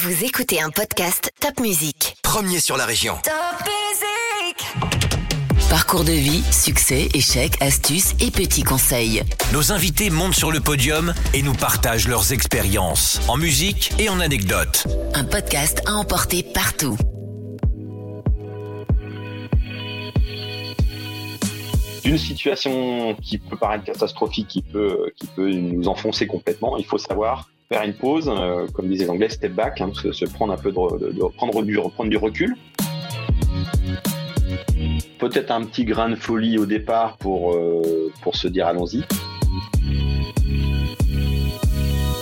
Vous écoutez un podcast Top Music. Premier sur la région. Top Music Parcours de vie, succès, échecs, astuces et petits conseils. Nos invités montent sur le podium et nous partagent leurs expériences en musique et en anecdotes. Un podcast à emporter partout. Une situation qui peut paraître catastrophique, qui peut, qui peut nous enfoncer complètement, il faut savoir faire une pause, euh, comme disait les Anglais, step back, hein, se, se, prendre un peu de, reprendre du, reprendre du recul. Peut-être un petit grain de folie au départ pour, euh, pour se dire allons-y.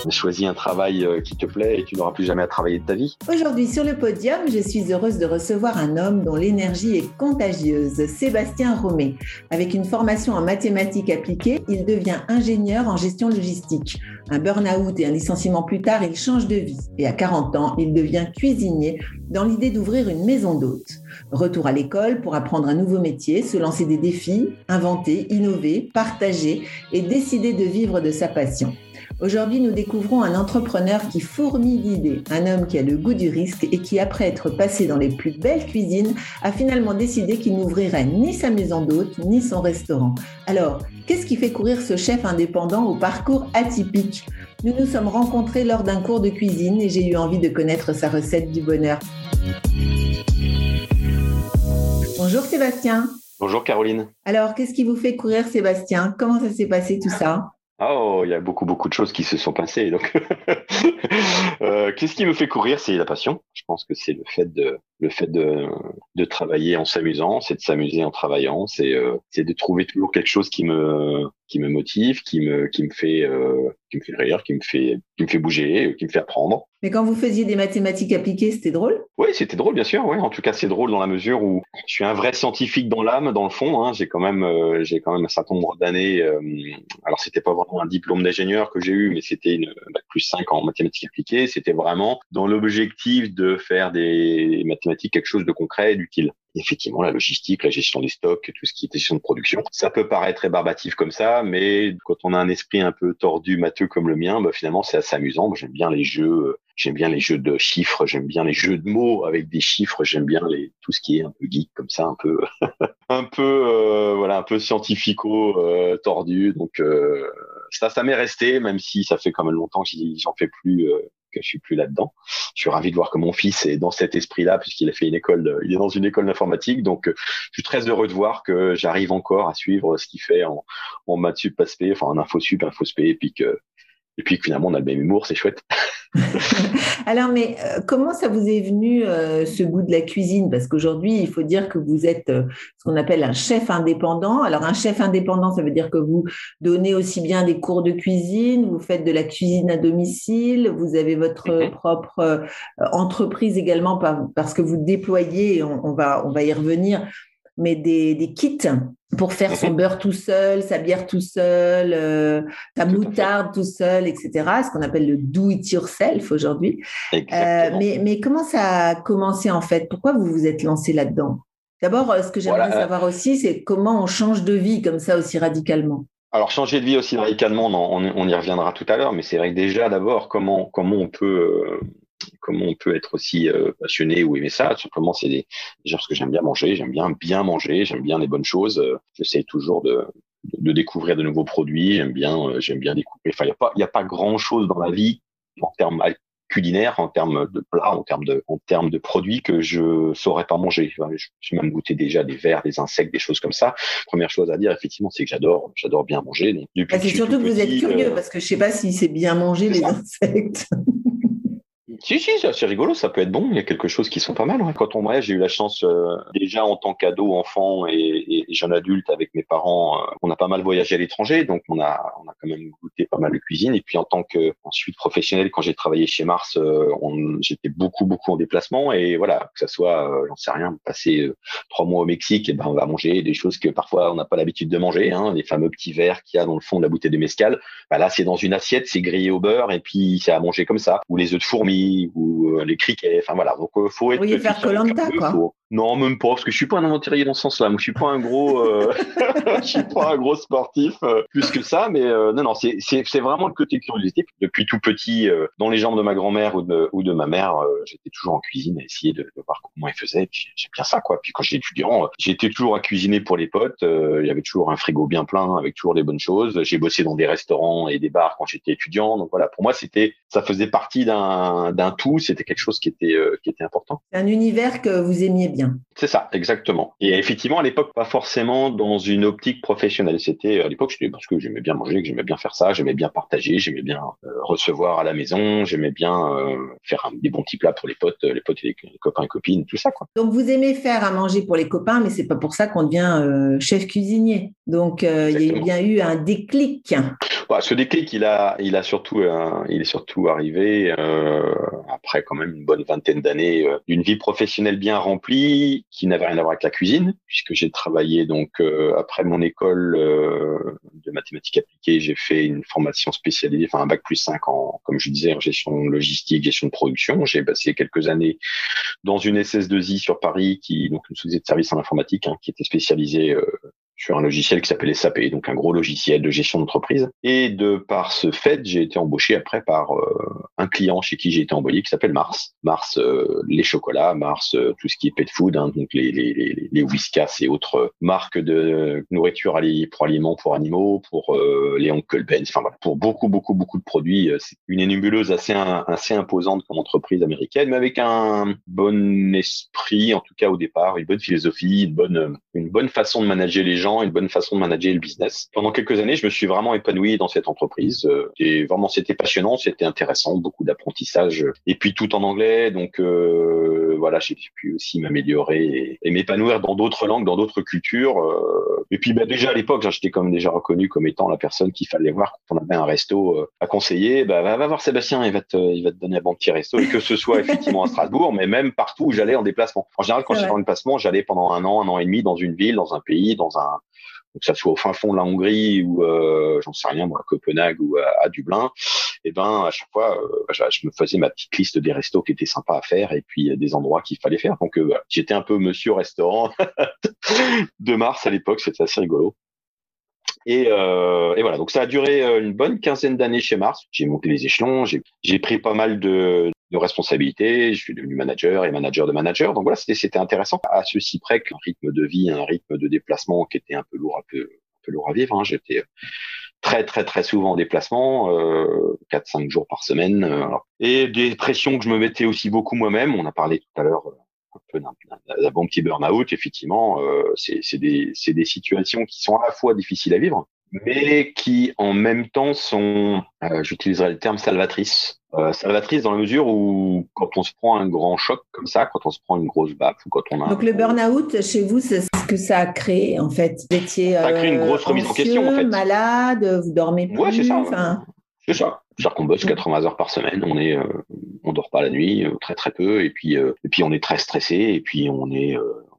Choisis un travail euh, qui te plaît et tu n'auras plus jamais à travailler de ta vie. Aujourd'hui sur le podium, je suis heureuse de recevoir un homme dont l'énergie est contagieuse, Sébastien Romé. Avec une formation en mathématiques appliquées, il devient ingénieur en gestion logistique. Un burn-out et un licenciement plus tard, il change de vie. Et à 40 ans, il devient cuisinier dans l'idée d'ouvrir une maison d'hôtes. Retour à l'école pour apprendre un nouveau métier, se lancer des défis, inventer, innover, partager et décider de vivre de sa passion. Aujourd'hui, nous découvrons un entrepreneur qui fourmille d'idées, un homme qui a le goût du risque et qui, après être passé dans les plus belles cuisines, a finalement décidé qu'il n'ouvrirait ni sa maison d'hôte, ni son restaurant. Alors, qu'est-ce qui fait courir ce chef indépendant au parcours atypique? Nous nous sommes rencontrés lors d'un cours de cuisine et j'ai eu envie de connaître sa recette du bonheur. Bonjour Sébastien. Bonjour Caroline. Alors, qu'est-ce qui vous fait courir Sébastien? Comment ça s'est passé tout ça? Oh, il y a beaucoup, beaucoup de choses qui se sont passées. Donc, euh, qu'est-ce qui me fait courir? C'est la passion. Je pense que c'est le fait de, le fait de, de travailler en s'amusant, c'est de s'amuser en travaillant, c'est, euh, c'est de trouver toujours quelque chose qui me, qui me motive, qui me, qui me fait, euh, qui me fait rire, qui me fait, qui me fait bouger, qui me fait apprendre. Mais quand vous faisiez des mathématiques appliquées, c'était drôle? Oui, c'était drôle, bien sûr. Ouais. En tout cas, c'est drôle dans la mesure où je suis un vrai scientifique dans l'âme, dans le fond. Hein. J'ai quand même, euh, j'ai quand même un certain nombre d'années. Alors, c'était pas vraiment un diplôme d'ingénieur que j'ai eu, mais c'était une bac plus 5 en mathématiques appliquées. C'était vraiment dans l'objectif de faire des mathématiques quelque chose de concret et d'utile effectivement la logistique, la gestion des stocks, tout ce qui est gestion de production. Ça peut paraître rébarbatif comme ça, mais quand on a un esprit un peu tordu, matheux comme le mien, bah, finalement c'est assez amusant. J'aime bien les jeux, j'aime bien les jeux de chiffres, j'aime bien les jeux de mots avec des chiffres, j'aime bien les tout ce qui est un peu geek comme ça, un peu un peu euh, voilà un peu scientifico euh, tordu. Donc euh, ça ça m'est resté, même si ça fait quand même longtemps que j'en fais plus je suis plus là-dedans. Je suis ravi de voir que mon fils est dans cet esprit-là puisqu'il a fait une école, il est dans une école d'informatique. Donc, je suis très heureux de voir que j'arrive encore à suivre ce qu'il fait en, en maths sup, enfin en info sup, info spé, et puis que, et puis finalement on a le même humour, c'est chouette. Alors, mais euh, comment ça vous est venu euh, ce goût de la cuisine? Parce qu'aujourd'hui, il faut dire que vous êtes euh, ce qu'on appelle un chef indépendant. Alors, un chef indépendant, ça veut dire que vous donnez aussi bien des cours de cuisine, vous faites de la cuisine à domicile, vous avez votre Mhm. propre entreprise également par- parce que vous déployez, on, on va, on va y revenir, mais des, des kits pour faire son Mhm. beurre tout seul, sa bière tout seul, euh, sa moutarde tout seul, etc. Ce qu'on appelle le do it yourself aujourd'hui. Euh, mais, mais comment ça a commencé en fait? Pourquoi vous vous êtes lancé là-dedans? D'abord, euh, ce que j'aimerais Voilà. savoir aussi, c'est comment on change de vie comme ça aussi radicalement. Alors changer de vie aussi radicalement, on, on- on y reviendra tout à l'heure, mais c'est vrai que déjà d'abord comment comment on peut euh, comment on peut être aussi euh, passionné ou aimer ça. Simplement, c'est des, déjà parce que j'aime bien manger, j'aime bien bien manger, j'aime bien les bonnes choses. euh, J'essaie toujours de, de découvrir de nouveaux produits. J'aime bien euh, j'aime bien découvrir. Enfin, il y a pas il a pas grand chose dans la vie en termes culinaires, en termes de plats, en termes de en termes de produits que je saurais pas manger. Enfin, je- J'ai même goûté déjà des vers, des insectes, des choses comme ça. Première chose à dire, effectivement, c'est que j'adore j'adore bien manger. Ah, que c'est suis surtout tout que vous êtes curieux euh, parce que je sais pas si c'est bien manger les ça. insectes. Si, si, c'est rigolo, ça peut être bon. Il y a quelque chose qui sont pas mal. Quand on voyage, j'ai eu la chance, euh, déjà en tant qu'ado, enfant et, et jeune adulte avec mes parents, euh, on a pas mal voyagé à l'étranger, donc on a, on a quand même goûté pas mal de cuisine. Et puis en tant que ensuite professionnel, quand j'ai travaillé chez Mars, euh, j'étais beaucoup, beaucoup en déplacement. Et voilà, que ça soit, euh, j'en sais rien, passer euh, trois mois au Mexique, et ben on va manger des choses que parfois on n'a pas l'habitude de manger, hein, les fameux petits verres qu'il y a dans le fond de la bouteille de mescal. Bah là, c'est dans une assiette, c'est grillé au beurre et puis c'est à manger comme ça. Ou les œufs de fourmi, ou euh, les criquets. Enfin voilà. Donc euh, faut être. pourriez faire Koh-Lanta, quoi. faut- Non, même pas, parce que je suis pas un aventurier dans ce sens-là. Moi, je suis pas un gros, euh... je suis pas un gros sportif euh, plus que ça, mais euh, non, non, c'est vraiment le côté curiosité. Depuis tout petit, euh, dans les jambes de ma grand-mère ou de ou de ma mère, j'étais toujours en cuisine à essayer de, de voir comment ils faisaient. Et puis j'aime bien ça, quoi. Puis quand j'étais étudiant, j'étais toujours à cuisiner pour les potes. Il y avait toujours un frigo bien plein avec toujours des bonnes choses. J'ai bossé dans des restaurants et des bars quand j'étais étudiant. Donc voilà, pour moi, c'était ça faisait partie d'un tout. C'était quelque chose qui était qui était important. Un univers que vous aimiez bien c'est ça, exactement. Et effectivement, à l'époque, pas forcément dans une optique professionnelle. C'était à l'époque, parce que j'aimais bien manger, que j'aimais bien faire ça, j'aimais bien partager, j'aimais bien euh, recevoir à la maison, j'aimais bien euh, faire des bons petits plats pour les potes, les potes et les, copains et copines, tout ça, quoi. Donc vous aimez faire à manger pour les copains, mais c'est pas pour ça qu'on devient euh, chef cuisinier. Donc il y a bien eu un déclic. Bah, ce déclic, il a, il a surtout, il est surtout arrivé après quand même une bonne vingtaine d'années d'une vie professionnelle bien remplie qui n'avait rien à voir avec la cuisine, puisque j'ai travaillé donc euh, après mon école euh, de mathématiques appliquées, j'ai fait une formation spécialisée, enfin un bac plus 5 en, comme je disais, en gestion logistique, gestion de production. J'ai passé quelques années dans une SS2I sur Paris, qui donc une société de services en informatique, hein, qui était spécialisée euh, sur un logiciel qui s'appelle SAP, donc un gros logiciel de gestion d'entreprise. Et de par ce fait, j'ai été embauché après par euh, un client chez qui j'ai été envoyé qui s'appelle Mars. Mars, euh, les chocolats, Mars, euh, tout ce qui est pet food, hein, donc les, les, les, les, Whiskas et autres marques de nourriture pour aliments pour animaux, pour les Uncle Ben's, enfin voilà, pour beaucoup, beaucoup, beaucoup de produits. C'est une énuméreuse assez, assez imposante comme entreprise américaine, mais avec un bon esprit, en tout cas au départ, une bonne philosophie, une bonne, une bonne façon de manager les gens une bonne façon de manager le business. Pendant quelques années, je me suis vraiment épanoui dans cette entreprise. Euh, et vraiment, c'était passionnant, c'était intéressant, beaucoup d'apprentissage. Et puis tout en anglais, donc euh, voilà, j'ai pu aussi m'améliorer et, m'épanouir dans d'autres langues, dans d'autres cultures. Euh. Et puis bah, déjà à l'époque, j'étais comme déjà reconnu comme étant la personne qu'il fallait voir quand on avait un resto à conseiller. Bah, va, voir Sébastien, il va te, il va te donner un bon petit resto. Et que ce soit effectivement à Strasbourg, mais même partout où j'allais en déplacement. En général, quand j'étais en déplacement, j'allais pendant un an, un an et demi dans une ville, dans un pays, dans un que ça soit au fin fond de la Hongrie ou euh, j'en sais rien moi à Copenhague ou à, Dublin et eh ben à chaque fois euh, bah, je, me faisais ma petite liste des restos qui étaient sympas à faire et puis des endroits qu'il fallait faire donc euh, j'étais un peu monsieur restaurant de Mars à l'époque c'était assez rigolo et, et, voilà, donc ça a duré une bonne quinzaine d'années chez Mars. J'ai monté les échelons, j'ai pris pas mal de, de responsabilité, je suis devenu manager et manager de manager. Donc voilà, c'était intéressant. À ceci près qu'un rythme de vie, un rythme de déplacement qui était un peu lourd, un peu, un peu lourd à vivre. Hein. J'étais très très très souvent en déplacement, euh, 4-5 jours par semaine. Euh, et des pressions que je me mettais aussi beaucoup moi-même. On a parlé tout à l'heure euh, un peu d'un bon petit burn-out. Effectivement, euh, c'est des, des situations qui sont à la fois difficiles à vivre, mais qui en même temps sont, euh, j'utiliserai le terme salvatrice, euh, salvatrice dans la mesure où quand on se prend un grand choc comme ça, quand on se prend une grosse baffe ou quand on a donc le burn-out chez vous, c'est ce que ça a créé en fait. Vous étiez ça a créé une grosse remise en question en fait. Malade, vous dormez plus. Ouais, c'est ça. C'est ça. C'est-à-dire qu'on bosse 80 heures par semaine, on est, euh, on dort pas la nuit, euh, très très peu, et puis et puis on est très stressé, et puis on est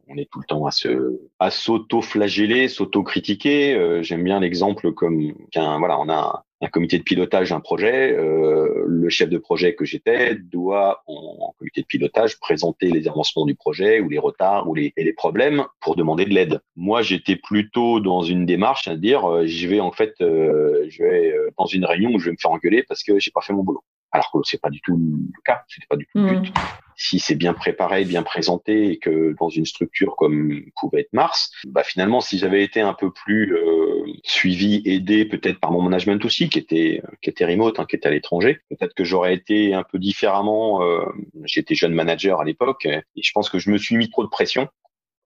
on est tout le temps à se à s'auto-flageller, s'auto-critiquer. Euh, j'aime bien l'exemple comme qu'un voilà, on a un, comité de pilotage d'un projet. Euh, le chef de projet que j'étais doit en, comité de pilotage présenter les avancements du projet ou les retards ou les, les problèmes pour demander de l'aide. Moi, j'étais plutôt dans une démarche à dire euh, je vais en fait je vais dans une réunion où je vais me faire engueuler parce que j'ai pas fait mon boulot. Alors que c'est pas du tout le cas, c'était pas du tout le but. Mmh si c'est bien préparé, bien présenté et que dans une structure comme pouvait être Mars, bah finalement si j'avais été un peu plus euh, suivi, aidé peut-être par mon management aussi qui était qui était remote, hein, qui était à l'étranger, peut-être que j'aurais été un peu différemment. Euh, J'étais jeune manager à l'époque et je pense que je me suis mis trop de pression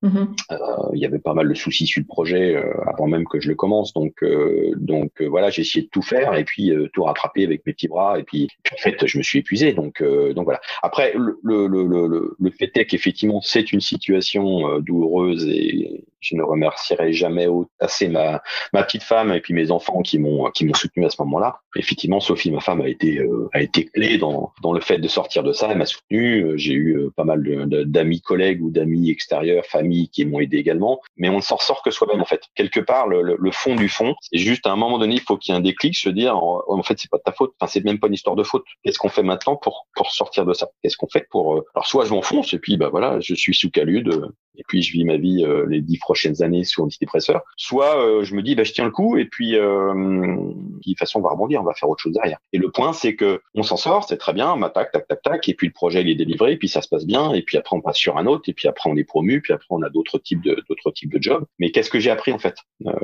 Mm-hmm. Euh, il y avait pas mal de soucis sur le projet euh, avant même que je le commence, donc euh, donc voilà, j'ai essayé de tout faire et puis tout rattraper avec mes petits bras et puis, en fait je me suis épuisé, donc donc voilà. Après le le le le, le fait est qu'effectivement c'est une situation douloureuse et je ne remercierai jamais assez ma, petite femme et puis mes enfants qui m'ont soutenu à ce moment-là. Effectivement, Sophie, ma femme, a été euh, a été clé dans le fait de sortir de ça. Elle m'a soutenu. Euh, j'ai eu pas mal d'amis collègues ou d'amis extérieurs, famille qui m'ont aidé également. Mais on ne s'en sort que soi-même en fait. Quelque part, le, fond du fond, c'est juste à un moment donné, il faut qu'il y ait un déclic, se dire en, fait c'est pas de ta faute. Enfin, c'est même pas une histoire de faute. Qu'est-ce qu'on fait maintenant pour sortir de ça? Qu'est-ce qu'on fait pour Alors soit je m'enfonce et puis bah voilà, je suis sous calude et puis je vis ma vie euh, les dix prochaines années sous antidépresseur. Soit euh, je me dis bah je tiens le coup et puis euh, de toute façon on va rebondir, on va faire autre chose derrière. Et le point c'est que on s'en sort, c'est très bien, on tac tac tac tac et puis le projet il est délivré, et puis ça se passe bien et puis après on passe sur un autre et puis après on est promu, puis après on a d'autres types de d'autres types de jobs. Mais qu'est-ce que j'ai appris en fait?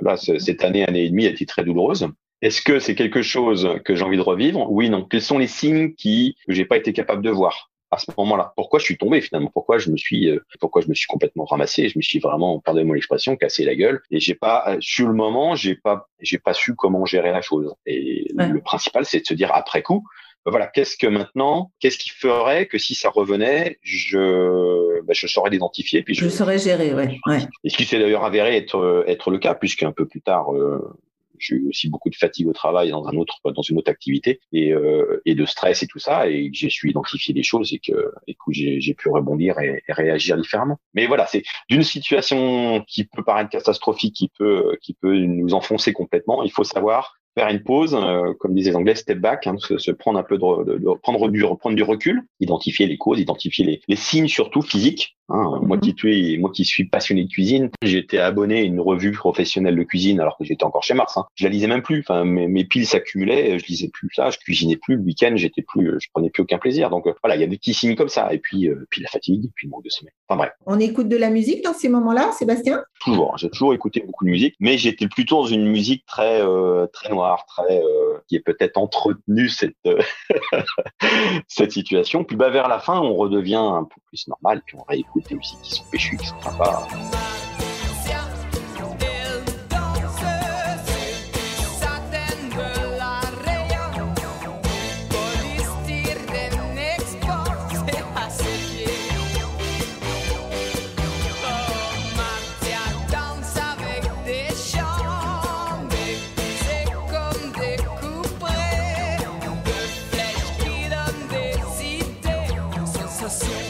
Là cette année année et demie a été très douloureuse. Est-ce que c'est quelque chose que j'ai envie de revivre? Oui, non. Quels sont les signes qui que j'ai pas été capable de voir? À ce moment-là. Pourquoi je suis tombé finalement? Pourquoi je me suis euh, pourquoi je me suis complètement ramassé? Je me suis vraiment, pardonnez-moi l'expression, cassé la gueule. Et j'ai pas euh, sur le moment, j'ai pas j'ai pas su comment gérer la chose. Et le principal, c'est de se dire après coup, ben voilà, qu'est-ce que maintenant, qu'est-ce qui ferait que si ça revenait, je, ben je saurais l'identifier, puis je, je saurais gérer, ouais. ouais. Et ce qui s'est d'ailleurs avéré être être le cas, puisqu'un peu plus tard, euh, j'ai eu aussi beaucoup de fatigue au travail dans un autre dans une autre activité et, euh, et de stress et tout ça et j'ai su identifier les choses et que et que j'ai pu rebondir et, réagir différemment. Mais voilà c'est d'une situation qui peut paraître catastrophique qui peut qui peut nous enfoncer complètement il faut savoir faire une pause, euh, comme disaient les Anglais, step back, hein, se, prendre un peu de, de, prendre du reprendre du recul, identifier les causes, identifier les, les signes surtout physiques Hein, moi, qui suis, moi qui suis passionné de cuisine, j'étais abonné à une revue professionnelle de cuisine alors que j'étais encore chez Mars. Hein. Je la lisais même plus. Enfin, mes, mes piles s'accumulaient, je lisais plus ça, je cuisinais plus le week-end, j'étais plus, je prenais plus aucun plaisir. Donc euh, voilà, il y a des petits signes comme ça. Et puis, euh, puis la fatigue, et puis le manque de sommeil. Enfin bref. On écoute de la musique dans ces moments-là, Sébastien? Toujours. J'ai toujours écouté beaucoup de musique, mais j'étais plutôt dans une musique très, euh, très très, qui est peut-être entretenu cette cette situation. Puis bah vers la fin, on redevient un peu plus normal, puis on réécoute des musiques qui sont péchues, qui sont sympas.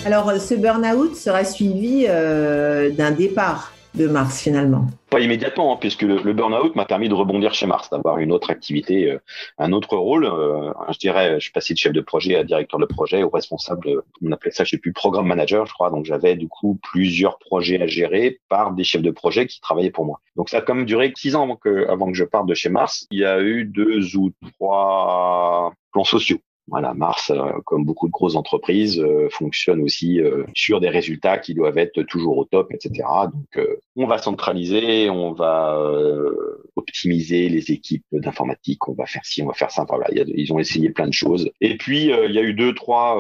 Alors, ce burn-out sera suivi euh, d'un départ de Mars finalement Pas immédiatement, hein, puisque le, burn-out m'a permis de rebondir chez Mars, d'avoir une autre activité, euh, un autre rôle. Euh, je dirais, je suis passé de chef de projet à directeur de projet, au responsable, on appelait ça, je sais plus, programme manager, je crois. Donc j'avais du coup plusieurs projets à gérer par des chefs de projet qui travaillaient pour moi. Donc ça a quand même duré six ans avant que, avant que je parte de chez Mars. Il y a eu deux ou trois plans sociaux voilà, Mars, euh, comme beaucoup de grosses entreprises, euh, fonctionne aussi euh, sur des résultats qui doivent être toujours au top, etc. Donc, on va centraliser, on va optimiser les équipes d'informatique, on va faire ci, on va faire ça. Voilà, ils ont essayé plein de choses. Et puis, il y a eu deux, trois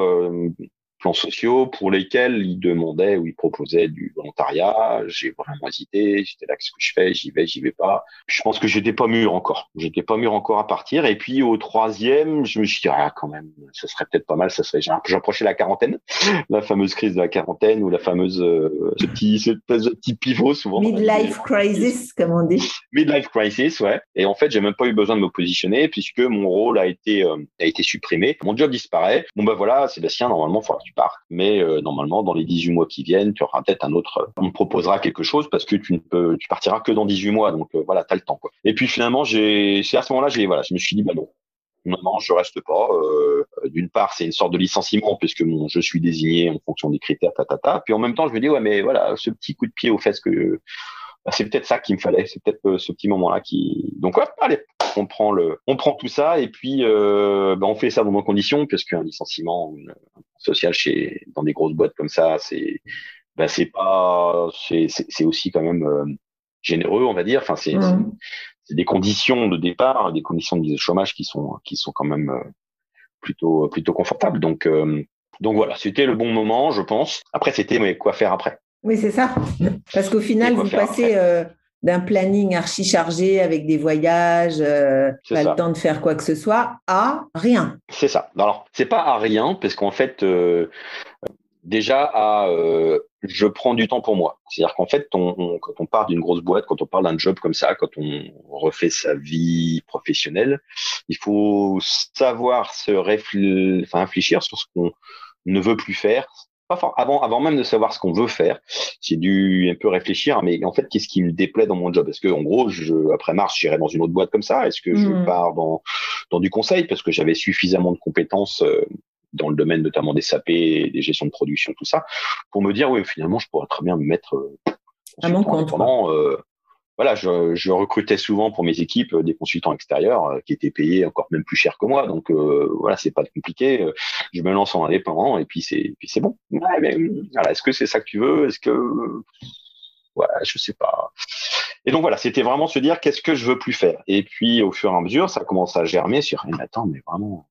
plans sociaux pour lesquels ils demandaient ou ils proposaient du volontariat. J'ai vraiment hésité. J'étais là, qu'est-ce que je fais? J'y vais, j'y vais pas. Je pense que j'étais pas mûr encore. J'étais pas mûr encore à partir. Et puis au troisième, je me suis dit, ah, quand même, ce serait peut-être pas mal. Ça serait, j'approchais la quarantaine, la fameuse crise de la quarantaine ou la fameuse, euh, ce petit, ce petit pivot souvent. Midlife crisis, comme on dit. Midlife crisis, ouais. Et en fait, j'ai même pas eu besoin de me positionner puisque mon rôle a été, euh, a été supprimé. Mon job disparaît. Bon, ben voilà, Sébastien, normalement, faut Mais euh, normalement, dans les 18 mois qui viennent, tu auras peut-être un autre. On te proposera quelque chose parce que tu ne peux, tu partiras que dans 18 mois. Donc euh, voilà, tu as le temps. Quoi. Et puis finalement, j'ai, c'est à ce moment-là, j'ai voilà, je me suis dit bah non. Non, je reste pas. Euh, d'une part, c'est une sorte de licenciement puisque je suis désigné en fonction des critères, ta, ta, ta. Puis en même temps, je me dis ouais, mais voilà, ce petit coup de pied au fait que bah, c'est peut-être ça qu'il me fallait. C'est peut-être ce petit moment-là qui. Donc ouais, allez, on prend le, on prend tout ça et puis euh, bah, on fait ça dans nos conditions puisqu'un licenciement social chez dans des grosses boîtes comme ça, c'est bah, c'est pas c'est aussi quand même euh, généreux, on va dire. Enfin, c'est c'est des conditions de départ, des conditions de chômage qui sont qui sont quand même euh, plutôt plutôt confortables. Donc euh, donc voilà, c'était le bon moment, je pense. Après, c'était mais quoi faire après? Oui, c'est ça. Parce qu'au final, vous passez d'un planning archi chargé avec des voyages, euh, pas le temps de faire quoi que ce soit, à rien. C'est ça. Alors, c'est pas à rien, parce qu'en fait, euh, déjà à euh, je prends du temps pour moi. C'est-à-dire qu'en fait, on, quand on part d'une grosse boîte, quand on parle d'un job comme ça, quand on refait sa vie professionnelle, il faut savoir se réfléchir sur ce qu'on ne veut plus faire. Pas avant, avant même de savoir ce qu'on veut faire, j'ai dû un peu réfléchir. Mais en fait, qu'est-ce qui me déplaît dans mon job? Est-ce que, en gros, je, après mars, j'irai dans une autre boîte comme ça? Est-ce que je mmh. pars dans dans du conseil? Parce que j'avais suffisamment de compétences euh, dans le domaine notamment des SAP, des gestions de production, tout ça, pour me dire oui finalement je pourrais très bien me mettre euh, indépendant. Euh, voilà, je, recrutais souvent pour mes équipes euh, des consultants extérieurs euh, qui étaient payés encore même plus cher que moi, donc euh, voilà, c'est pas compliqué. Je me lance en indépendant et puis c'est puis c'est bon. Ouais, mais voilà, est-ce que c'est ça que tu veux? Est-ce que voilà, je sais pas. Et donc voilà, c'était vraiment se dire qu'est-ce que je veux plus faire. Et puis au fur et à mesure, ça commence à germer sur mais attends, mais vraiment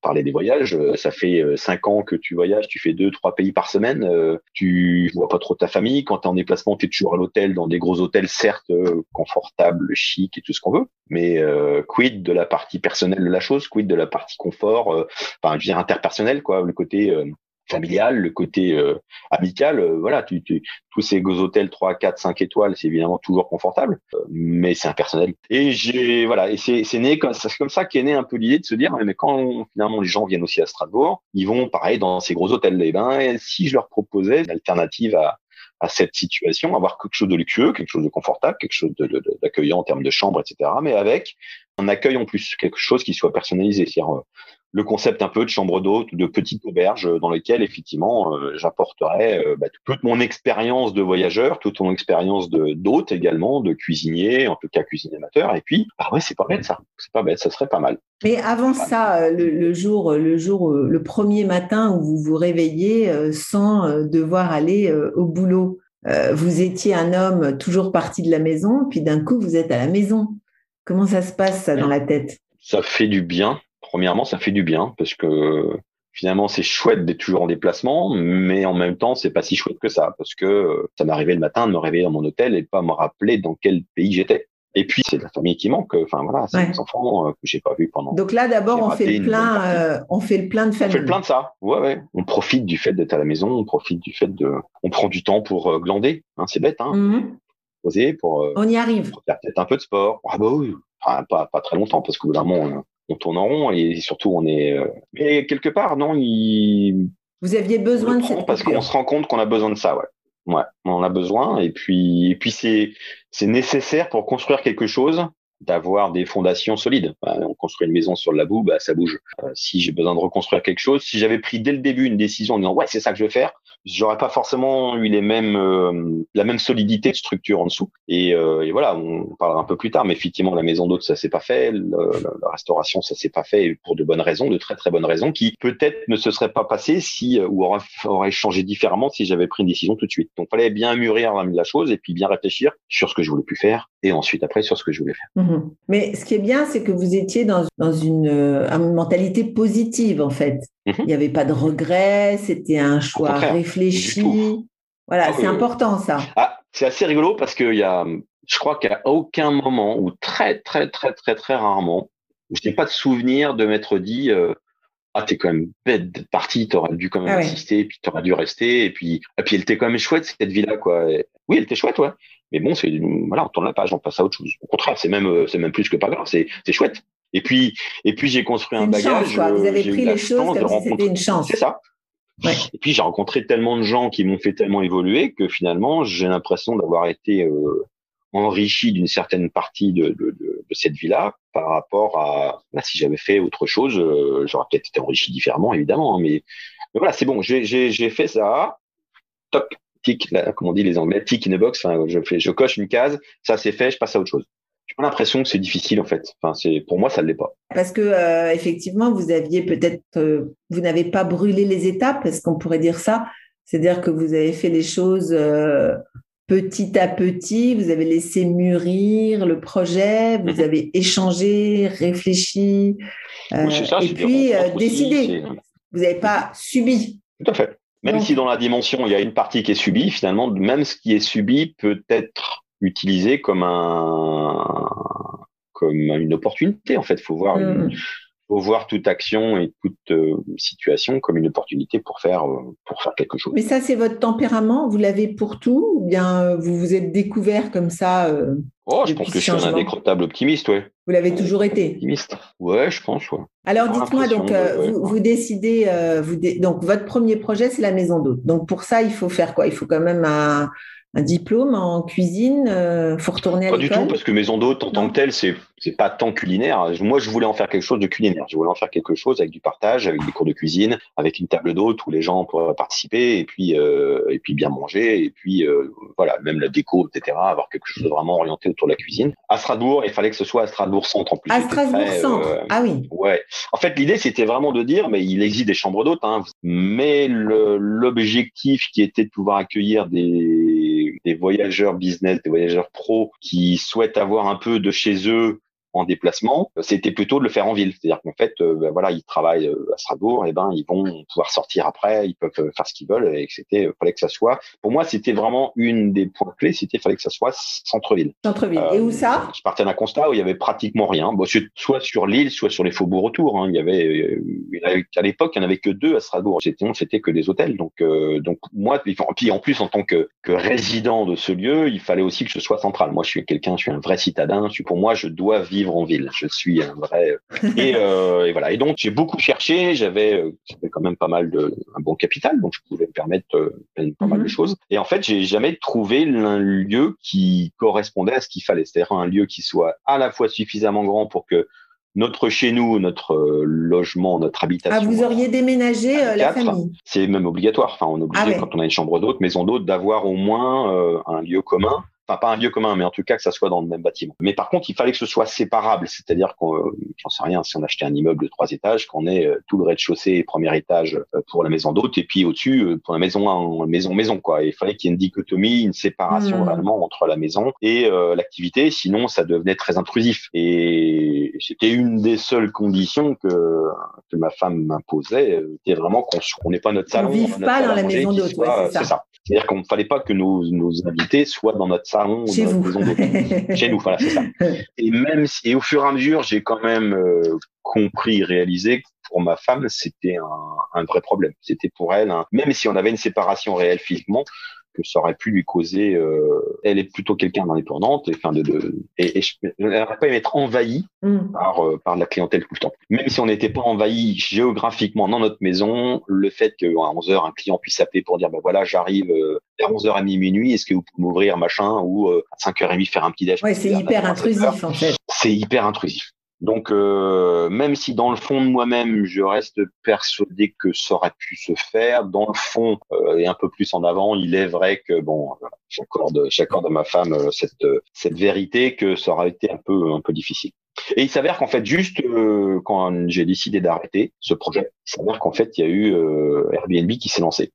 parler des voyages, euh, ça fait euh, cinq ans que tu voyages, tu fais deux, trois pays par semaine, euh, tu vois pas trop ta famille. Quand tu es en déplacement, tu es toujours à l'hôtel, dans des gros hôtels, certes confortables, chic et tout ce qu'on veut, mais quid de la partie personnelle de la chose, quid de la partie confort, enfin, je veux dire interpersonnel, quoi, le côté familial, le côté euh, amical, euh, voilà, tu, tu, tous ces hôtels 3, 4, 5 étoiles, c'est évidemment toujours confortable, euh, mais c'est impersonnel. Et j'ai voilà, et c'est c'est né comme c'est comme ça qu'est né un peu l'idée de se dire mais quand finalement les gens viennent aussi à Strasbourg, ils vont pareil dans ces gros hôtels. Et ben si je leur proposais une alternative à à cette situation, avoir quelque chose de luxueux, quelque chose de confortable, quelque chose d'accueillant en termes de chambre, etc., mais avec un accueil en plus, quelque chose qui soit personnalisé. C'est-à-dire le concept un peu de chambre d'hôte, de petite auberge euh, dans lesquelles effectivement euh, j'apporterai euh, bah, toute mon expérience de voyageur, toute mon expérience de d'hôte également, de cuisinier, en tout cas cuisinier amateur. Et puis, ah ouais, c'est pas bête ça, c'est pas bête, ça serait pas mal. Mais avant ça, le, jour, le jour, le premier matin où vous vous réveillez sans devoir aller au boulot, vous étiez un homme toujours parti de la maison, puis d'un coup vous êtes à la maison. Comment ça se passe ça dans la tête? Ça fait du bien premièrement, ça fait du bien parce que finalement, c'est chouette d'être toujours en déplacement, mais en même temps, c'est pas si chouette que ça parce que ça m'arrivait le matin de me réveiller dans mon hôtel et de pas me rappeler dans quel pays j'étais. Et puis c'est la famille qui manque. Enfin voilà, c'est les enfants euh, que j'ai pas vus pendant. Donc là, d'abord, on fait le plein. Euh, on fait le plein de famille. On fait le plein de ça. Ouais, ouais. On profite du fait d'être à la maison. On profite du fait de. On prend du temps pour euh, glander. Hein, c'est bête, hein. Mhm. Poser pour. on y arrive. Pour faire peut-être un peu de sport. Ah bah oui. Enfin, pas pas très longtemps parce que bout moment, on tourne en rond et surtout on est. Euh, mais quelque part, non, il. Vous aviez besoin de cette parce qu'on se rend compte qu'on a besoin de ça, ouais. Ouais, on a besoin et puis et puis c'est c'est nécessaire pour construire quelque chose d'avoir des fondations solides. on construit une maison sur la boue, bah, ça bouge. Euh, si j'ai besoin de reconstruire quelque chose, si j'avais pris dès le début une décision en disant ouais c'est ça que je vais faire, j'aurais pas forcément eu les mêmes euh, la même solidité de structure en dessous. Et, euh, et, voilà, on parlera un peu plus tard, mais effectivement la maison d'hôte ça s'est pas fait, la restauration ça s'est pas fait pour de bonnes raisons, de très très bonnes raisons, qui peut-être ne se seraient pas passées si ou auraient, aurait changé différemment si j'avais pris une décision tout de suite. Donc fallait bien mûrir la chose et puis bien réfléchir sur ce que je voulais plus faire et ensuite après sur ce que je voulais faire. Mmh mais ce qui est bien, c'est que vous étiez dans, dans une, euh, une, mentalité positive, en fait. Mhm. Il n'y avait pas de regrets, c'était un choix réfléchi. Voilà, ah c'est important, ça. Ah, c'est assez rigolo parce que y a, je crois qu'à aucun moment, ou très, très, très, très, très rarement, je n'ai pas de souvenir de m'être dit euh, ah t'es quand même bête d'être parti, t'aurais dû quand même ah assister, puis t'aurais dû rester, et puis et puis elle était quand même chouette cette vie là quoi. oui, elle était chouette ouais. Mais bon, c'est voilà, on tourne la page, on passe à autre chose. Au contraire, c'est même euh, c'est même plus que pas grave, c'est c'est chouette. Et puis et puis j'ai construit un bagage. Chance, quoi. Vous avez pris les choses comme si c'était une chance. C'est ça. Et puis j'ai rencontré tellement de gens qui m'ont fait tellement évoluer que finalement j'ai l'impression d'avoir été euh, enrichi d'une certaine partie de, de, de, de cette vie-là par rapport à bah, si j'avais fait autre chose, euh, j'aurais peut-être été enrichi différemment évidemment. Hein, mais, mais voilà, c'est bon, j'ai fait ça. Top tic, comme on dit les Anglais, tic in a box. Enfin, je fais, je coche une case, ça c'est fait, je passe à autre chose. J'ai pas l'impression que c'est difficile en fait. Enfin, c'est pour moi ça ne l'est pas. Parce que euh, effectivement, vous aviez peut-être, euh, vous n'avez pas brûlé les étapes, est-ce qu'on pourrait dire ça? C'est-à-dire que vous avez fait les choses euh, petit à petit, vous avez laissé mûrir le projet, vous mhm. avez échangé, réfléchi, et puis décidé. Vous n'avez pas subi. Tout à fait. Même si dans la dimension, il y a une partie qui est subie, finalement, même ce qui est subi peut être utilisé comme un comme une opportunité. En fait, faut voir, une, mm. faut voir toute action et toute euh, situation comme une opportunité pour faire euh, pour faire quelque chose. Mais ça, c'est votre tempérament? Vous l'avez pour tout, ou bien euh, vous vous êtes découvert comme ça Oh, je pense que je suis un indécrottable optimiste, ouais. Vous l'avez toujours été? Optimiste. Ouais, je pense. Ouais. Alors, dites-moi donc, vous, vous, décidez, vous donc votre premier projet, c'est la maison d'hôte. Donc pour ça, il faut faire quoi? Il faut quand même un un diplôme en cuisine euh, Faut retourner à Pas du tout, parce que maison d'hôte en tant que telle, c'est c'est pas tant culinaire. Moi, je voulais en faire quelque chose de culinaire. Je voulais en faire quelque chose avec du partage, avec des cours de cuisine, avec une table d'hôte où les gens pourraient participer et puis euh, et puis bien manger et puis euh, voilà, même la déco, etc. Avoir quelque chose de vraiment orienté autour de la cuisine. À Strasbourg, il fallait que ce soit à Strasbourg centre en plus. À Strasbourg centre. Euh, ah oui. Ouais. En fait, l'idée c'était vraiment de dire, mais il existe des chambres d'hôtes, hein, mais l'objectif qui était de pouvoir accueillir des des voyageurs business, des voyageurs pro qui souhaitent avoir un peu de chez eux en déplacement, c'était plutôt de le faire en ville. C'est-à-dire qu'en fait, euh, ben voilà, ils travaillent euh, à Strasbourg, et ben ils vont pouvoir sortir après, ils peuvent euh, faire ce qu'ils veulent, et que c'était fallait que ça soit. Pour moi, c'était vraiment une des points clés, c'était fallait que ça soit centre-ville. Centre-ville. et où ça? Je partais d'un constat où il y avait pratiquement rien. Bon, soit sur l'île, soit sur les faubourgs autour. Hein. Il y avait, à l'époque, il n'y en avait que deux à Strasbourg. C'était, c'était que des hôtels. Donc, donc moi, puis en plus en tant que, que résident de ce lieu, il fallait aussi que je sois central. Moi, je suis quelqu'un, je suis un vrai citadin. Je pour moi, je dois vivre en ville. Je suis un vrai et, euh, et voilà. Et donc j'ai beaucoup cherché. J'avais euh, j'avais quand même pas mal de un bon capital, donc je pouvais me permettre euh, pas mal de mhm. choses. Et en fait, j'ai jamais trouvé un lieu qui correspondait à ce qu'il fallait, c'est-à-dire un lieu qui soit à la fois suffisamment grand pour que notre chez nous, notre logement, notre habitation. Ah, vous auriez déménagé la famille? C'est même obligatoire. Enfin, on est obligé ah quand on a une chambre d'hôte, maison d'hôte, d'avoir au moins un lieu commun enfin pas un lieu commun, mais en tout cas que ça soit dans le même bâtiment. Mais par contre, il fallait que ce soit séparable, c'est-à-dire qu'on, euh, j'en sais rien, si on achetait un immeuble de trois étages, qu'on ait euh, tout le rez-de-chaussée et premier étage euh, pour la maison d'hôte, et puis au-dessus pour la maison maison maison quoi. il fallait qu'il y ait une dichotomie, une séparation vraiment hmm. entre la maison et l'activité, sinon ça devenait très intrusif. Et c'était une des seules conditions que que ma femme m'imposait, c'était vraiment qu'on n'ait pas notre salon, on vive pas dans la maison d'hôte, c'est ça. C'est-à-dire qu'on ne fallait pas que nos, nos invités soient dans notre salon, chez dans vous. maison chez nous, voilà, c'est ça. Et même et au fur et à mesure, j'ai quand même euh, compris, réalisé que pour ma femme, c'était un, un, vrai problème. C'était pour elle, même si on avait une séparation réelle physiquement, que ça aurait pu lui causer. Euh, elle est plutôt quelqu'un d'indépendante, et enfin de, de et, et je pas aimé être envahie mm. par euh, par la clientèle tout le temps. Même si on n'était pas envahi géographiquement dans notre maison, le fait qu'à 11 heures un client puisse s'appeler pour dire ben voilà j'arrive à 11h30 minuit, est-ce que vous pouvez m'ouvrir machin ou euh, à 5h30 faire un petit déj? Ouais, c'est hyper intrusif en fait. C'est hyper intrusif. Donc, euh, même si dans le fond de moi-même, je reste persuadé que ça aurait pu se faire, dans le fond euh, et un peu plus en avant, il est vrai que bon, j'accorde, j'accorde à ma femme euh, cette cette vérité que ça aurait été un peu un peu difficile. Et il s'avère qu'en fait, juste quand j'ai décidé d'arrêter ce projet, il s'avère qu'en fait, il y a eu Airbnb qui s'est lancé.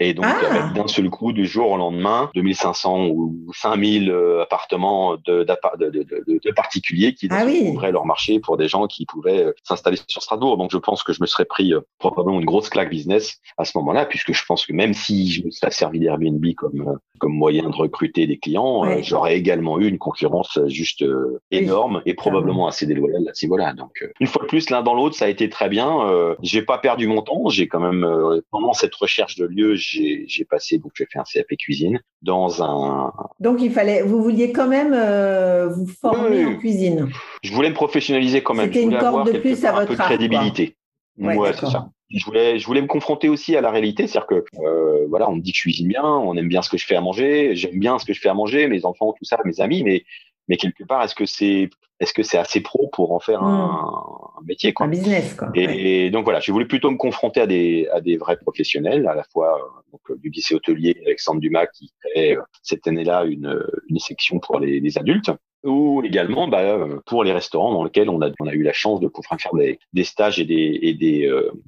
Et donc, ah. avec d'un seul coup, du jour au lendemain, 2500 ou 5000 euh, appartements de, de, de, de, particuliers qui ah ouvraient leur marché pour des gens qui pouvaient euh, s'installer sur Strasbourg. Donc, je pense que je me serais pris euh, probablement une grosse claque business à ce moment-là, puisque je pense que même si je me serais servi d'Airbnb comme, comme moyen de recruter des clients, j'aurais également eu une concurrence juste énorme et probablement assez déloyale à ce niveau-là. Donc, une fois de plus, l'un dans l'autre, ça a été très bien. j'ai pas perdu mon temps. J'ai quand même, pendant cette recherche de lieu, j'ai passé, donc j'ai fait un CAP cuisine dans un. Donc il fallait, vous vouliez quand même euh, vous former en cuisine. Je voulais me professionnaliser quand même. C'était une corde de plus à votre un peu de crédibilité. Ouais, c'est ça. Je voulais, je voulais me confronter aussi à la réalité, c'est-à-dire que euh, voilà, on me dit que je cuisine bien, on aime bien ce que je fais à manger, j'aime bien ce que je fais à manger, mes enfants, tout ça, mes amis, mais mais quelque part, est-ce que c'est est-ce que c'est assez pro pour en faire un, hmm. métier quoi? Un business quoi. Et, donc voilà, j'ai voulu plutôt me confronter à des à des vrais professionnels, à la fois euh, donc euh, du lycée hôtelier Alexandre Dumas qui crée euh, cette année-là une une section pour les, les adultes ou également bah, pour les restaurants dans lesquels on a, eu la chance de pouvoir faire des, stages et des,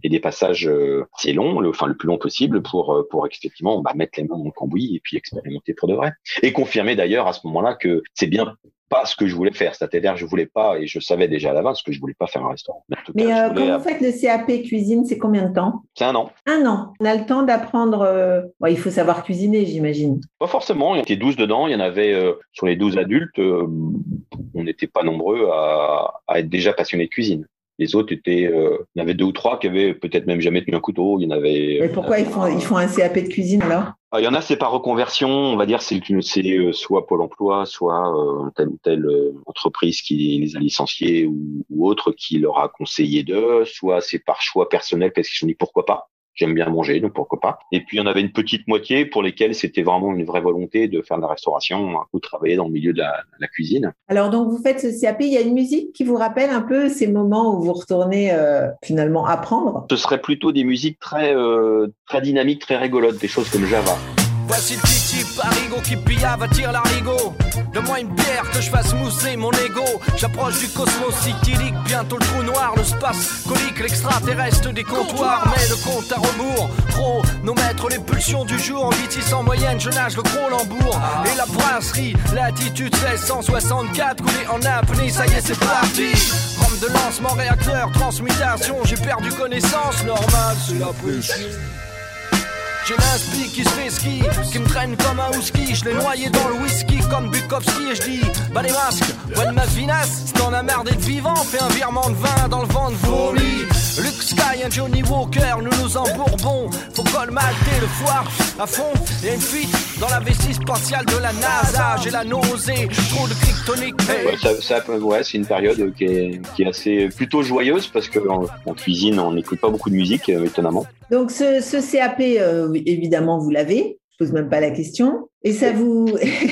des passages assez longs, le, enfin le plus long possible pour, pour effectivement bah, mettre les mains dans le cambouis et puis expérimenter pour de vrai. Et confirmer d'ailleurs à ce moment-là que c'est bien pas ce que je voulais faire. C'est-à-dire, je voulais pas, et je savais déjà à l'avance que je voulais pas faire un restaurant. Mais, euh, quand vous faites le CAP cuisine, c'est combien de temps? C'est un an. Un an. On a le temps d'apprendre. Euh, il faut savoir cuisiner, j'imagine. Pas forcément. Il y était 12 dedans. Il y en avait euh, sur les 12 adultes. on n'était pas nombreux à, à, être déjà passionnés de cuisine. Les autres étaient, euh, il y en avait deux ou trois qui avaient peut-être même jamais tenu un couteau. Il y en avait. Mais pourquoi ils font, ils font un CAP de cuisine alors? Ah, Il y en a, c'est par reconversion. On va dire, c'est c'est soit Pôle Emploi, soit telle ou telle entreprise qui les a licenciés ou, ou autre qui leur a conseillé d'eux. Soit c'est par choix personnel parce qu'ils se sont dit pourquoi pas j'aime bien manger, donc pourquoi pas. Et puis il y en avait une petite moitié pour lesquelles c'était vraiment une vraie volonté de faire de la restauration ou travailler dans le milieu de la, cuisine. Alors donc vous faites ce CAP, il y a une musique qui vous rappelle un peu ces moments où vous retournez euh, finalement apprendre? Ce serait plutôt des musiques très euh, très dynamiques, très rigolotes, des choses comme Java. Voici le petit type Parigo qui pilla va tirer l'arigot. Donne-moi une bière que je fasse mousser mon ego. J'approche du cosmos cyclique, bientôt le trou noir, le space colique, l'extraterrestre des comptoirs. Mais le compte à rebours, maîtres, les pulsions du jour. En en moyenne, je nage le gros lambourg. Et la brasserie, latitude 1664, coulé en apnée, ça y est, c'est parti. Rome de lancement, réacteur, transmutation, j'ai perdu connaissance, normal, c'est la pêche. J'ai l'inspi qui se fait ski, qui me traîne comme un husky. Je l'ai noyé dans le whisky comme Bukowski et je dis Bah les masques, ouais de ma vinasse, si t'en as marre d'être vivant, fais un virement de vin dans le vent de vomi. Luke Sky, un Johnny Walker, nous nous en bourbon. Faut colmater le foire à fond et une fuite dans la vessie spatiale de la NASA. J'ai la nausée, trop de kryptonique. Ouais, ça, ça, ouais, c'est une période qui est, qui est, assez plutôt joyeuse parce que en, cuisine, on n'écoute pas beaucoup de musique, euh, étonnamment. Donc ce, ce CAP, euh, évidemment, vous l'avez. Je pose même pas la question. Et ça vous,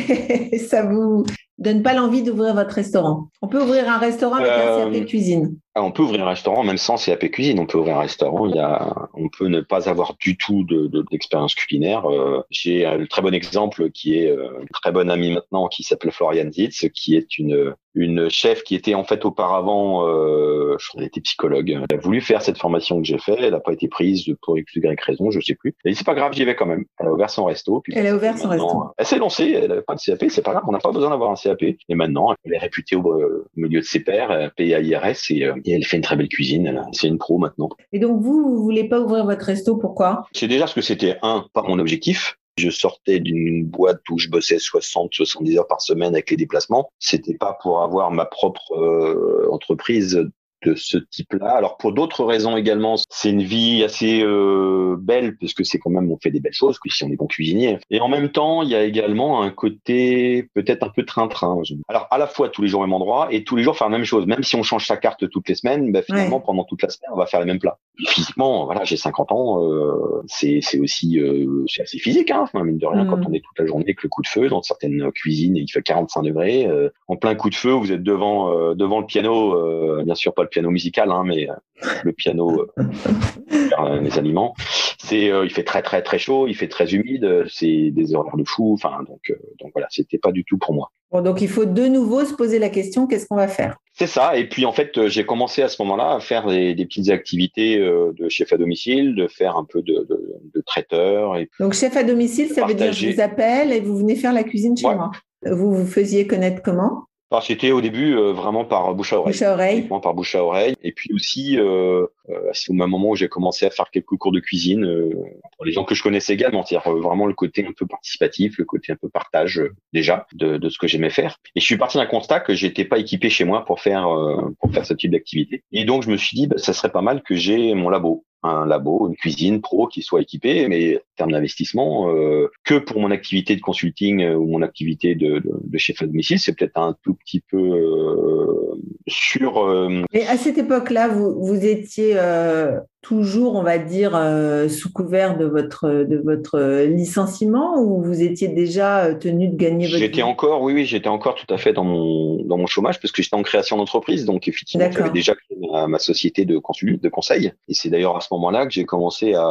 ça vous donne pas l'envie d'ouvrir votre restaurant. On peut ouvrir un restaurant avec un CAP euh, cuisine. Ah, on peut ouvrir un restaurant même sans CAP cuisine. On peut ouvrir un restaurant. Il y a, on peut ne pas avoir du tout de, d'expérience culinaire. Euh, j'ai un très bon exemple qui est euh, une très bonne amie maintenant qui s'appelle Florian Zitz, qui est une une chef qui était en fait auparavant, euh, je crois qu'elle était psychologue. Elle a voulu faire cette formation que j'ai fait. Elle n'a pas été prise pour X y raison, je sais plus. Et c'est pas grave, j'y vais quand même. Elle a ouvert son resto. elle a ouvert son resto. Elle s'est lancée. Elle n'avait pas de CAP. C'est pas grave. On n'a pas besoin d'avoir un CAP. Et maintenant, elle est réputée au, milieu de ses pairs, payée à IRS et et elle fait une très belle cuisine. C'est une pro maintenant. Et donc vous, vous voulez pas ouvrir votre resto, pourquoi? C'est déjà ce que c'était un, pas mon objectif. Je sortais d'une boîte où je bossais 60, 70 heures par semaine avec les déplacements. C'était pas pour avoir ma propre euh, entreprise de ce type-là. Alors pour d'autres raisons également, c'est une vie assez euh, belle parce que c'est quand même on fait des belles choses, si on est bon cuisinier. Et en même temps, il y a également un côté peut-être un peu train-train. Alors à la fois tous les jours au même endroit et tous les jours faire la même chose. Même si on change sa carte toutes les semaines, bah, finalement pendant toute la semaine on va faire les mêmes plats. physiquement, voilà, j'ai 50 ans, euh, c'est c'est aussi euh, c'est assez physique, hein, mine de rien, quand mm. on est toute la journée avec le coup de feu dans certaines cuisines et il fait 45 degrés, euh, en plein coup de feu, vous êtes devant euh, devant le piano, bien sûr pas le piano musical, hein, mais euh, le piano, euh, euh, les aliments. C'est, il fait très très très chaud, il fait très humide, c'est des horaires de fou. Enfin, donc donc voilà, c'était pas du tout pour moi. Bon, donc il faut de nouveau se poser la question qu'est-ce qu'on va faire? C'est ça. Et puis en fait, j'ai commencé à ce moment-là à faire des, petites activités de chef à domicile, de faire un peu de, traiteur. Et donc chef à domicile, ça veut dire que je vous appelle et vous venez faire la cuisine chez moi. Vous vous faisiez connaître comment? C'était au début euh, vraiment par bouche à oreille. Bouche à oreille. Par bouche à oreille. Et puis aussi, euh, euh c'est au même moment où j'ai commencé à faire quelques cours de cuisine euh, pour les gens que je connaissais également. C'est-à-dire vraiment le côté un peu participatif, le côté un peu partage déjà de, de, ce que j'aimais faire. Et je suis parti d'un constat que j'étais pas équipé chez moi pour faire pour faire ce type d'activité. Et donc je me suis dit, bah, ça serait pas mal que j'ai mon labo un labo, une cuisine pro qui soit équipée, mais en termes d'investissement, euh, que pour mon activité de consulting ou mon activité de, de, de chef à c'est peut-être un tout petit peu euh, sur. Euh, Mais à cette époque-là, vous, vous étiez euh, toujours, on va dire, euh, sous couvert de votre, de votre licenciement ou vous étiez déjà tenu de gagner votre J'étais encore, oui, oui, j'étais encore tout à fait dans mon, dans mon chômage parce que j'étais en création d'entreprise. Donc, effectivement, j'avais déjà créé ma, société de, consul, de conseil. Et c'est d'ailleurs à ce moment-là que j'ai commencé à,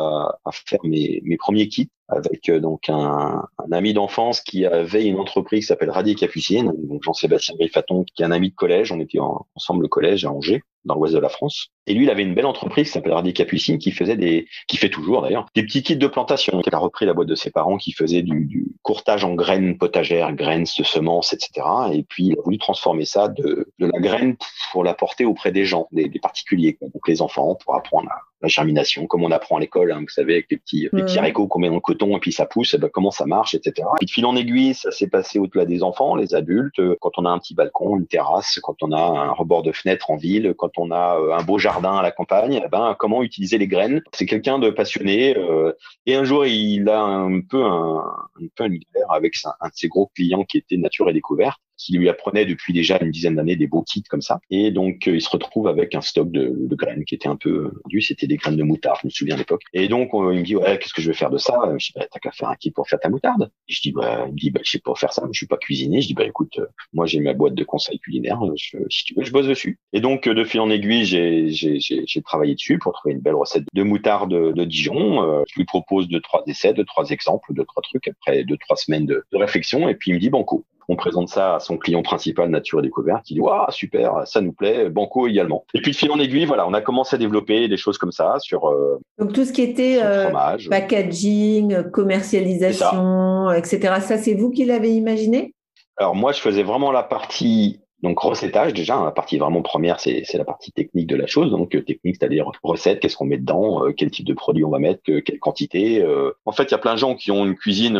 à faire mes, mes premiers kits avec euh, donc un, un ami d'enfance qui avait une entreprise qui s'appelle Radier Capucine, donc Jean-Sébastien Griffaton, qui est un ami de collège. On était ensemble au collège à Angers, dans l'ouest de la France. Et lui, il avait une belle entreprise qui s'appelle Radier Capucine, qui faisait des, qui fait toujours d'ailleurs, des petits kits de plantation. Il a repris la boîte de ses parents, qui faisait du, du courtage en graines potagères, graines de semences, etc. Et puis il a voulu transformer ça de, de la graine pour la porter auprès des gens, des, des particuliers, donc les enfants, pour apprendre à la germination, comme on apprend à l'école, hein, vous savez, avec les petits, les petits haricots qu'on met dans le coton et puis ça pousse, et ben, comment ça marche, etc. Puis de fil en aiguille, ça s'est passé au-delà des enfants, les adultes, euh, quand on a un petit balcon, une terrasse, quand on a un rebord de fenêtre en ville, quand on a euh, un beau jardin à la campagne, eh ben, comment utiliser les graines? C'est quelqu'un de passionné. Euh, et un jour, il a un peu un, un peu une galère avec un, de ses gros clients qui était Nature et Découverte qui lui apprenait depuis déjà une dizaine d'années des beaux kits comme ça. Et donc, euh, il se retrouve avec un stock de, de graines qui était un peu vendu. C'était des graines de moutarde, je me souviens à l'époque. Et donc, il me dit, ouais, qu'est-ce que je vais faire de ça? Je dis, bah, t'as qu'à faire un kit pour faire ta moutarde. Et je dis, bah, il me dit, bah, je sais pas faire ça, je suis pas cuisinier. Je dis, bah, écoute, euh, moi, j'ai ma boîte de conseils culinaires. Je, si tu veux, je bosse dessus. Et donc, euh, de fil en aiguille, j'ai, j'ai, j'ai, travaillé dessus pour trouver une belle recette de moutarde de Dijon. je lui propose deux, trois essais, deux, trois exemples, deux, trois trucs après deux, trois semaines de, de réflexion. Et puis, il me dit, banco. On présente ça à son client principal, Nature et Découverte, qui dit Waouh, super, ça nous plaît, Banco également. Et puis de fil en aiguille, voilà, on a commencé à développer des choses comme ça sur. Euh, Donc tout ce qui était euh, packaging, commercialisation, etc. Ça, c'est vous qui l'avez imaginé? Alors moi, je faisais vraiment la partie donc recettage déjà, hein, la partie vraiment première, c'est la partie technique de la chose. Donc euh, technique, c'est-à-dire recette, qu'est-ce qu'on met dedans, quel type de produit on va mettre, quelle quantité. En fait, il y a plein de gens qui ont une cuisine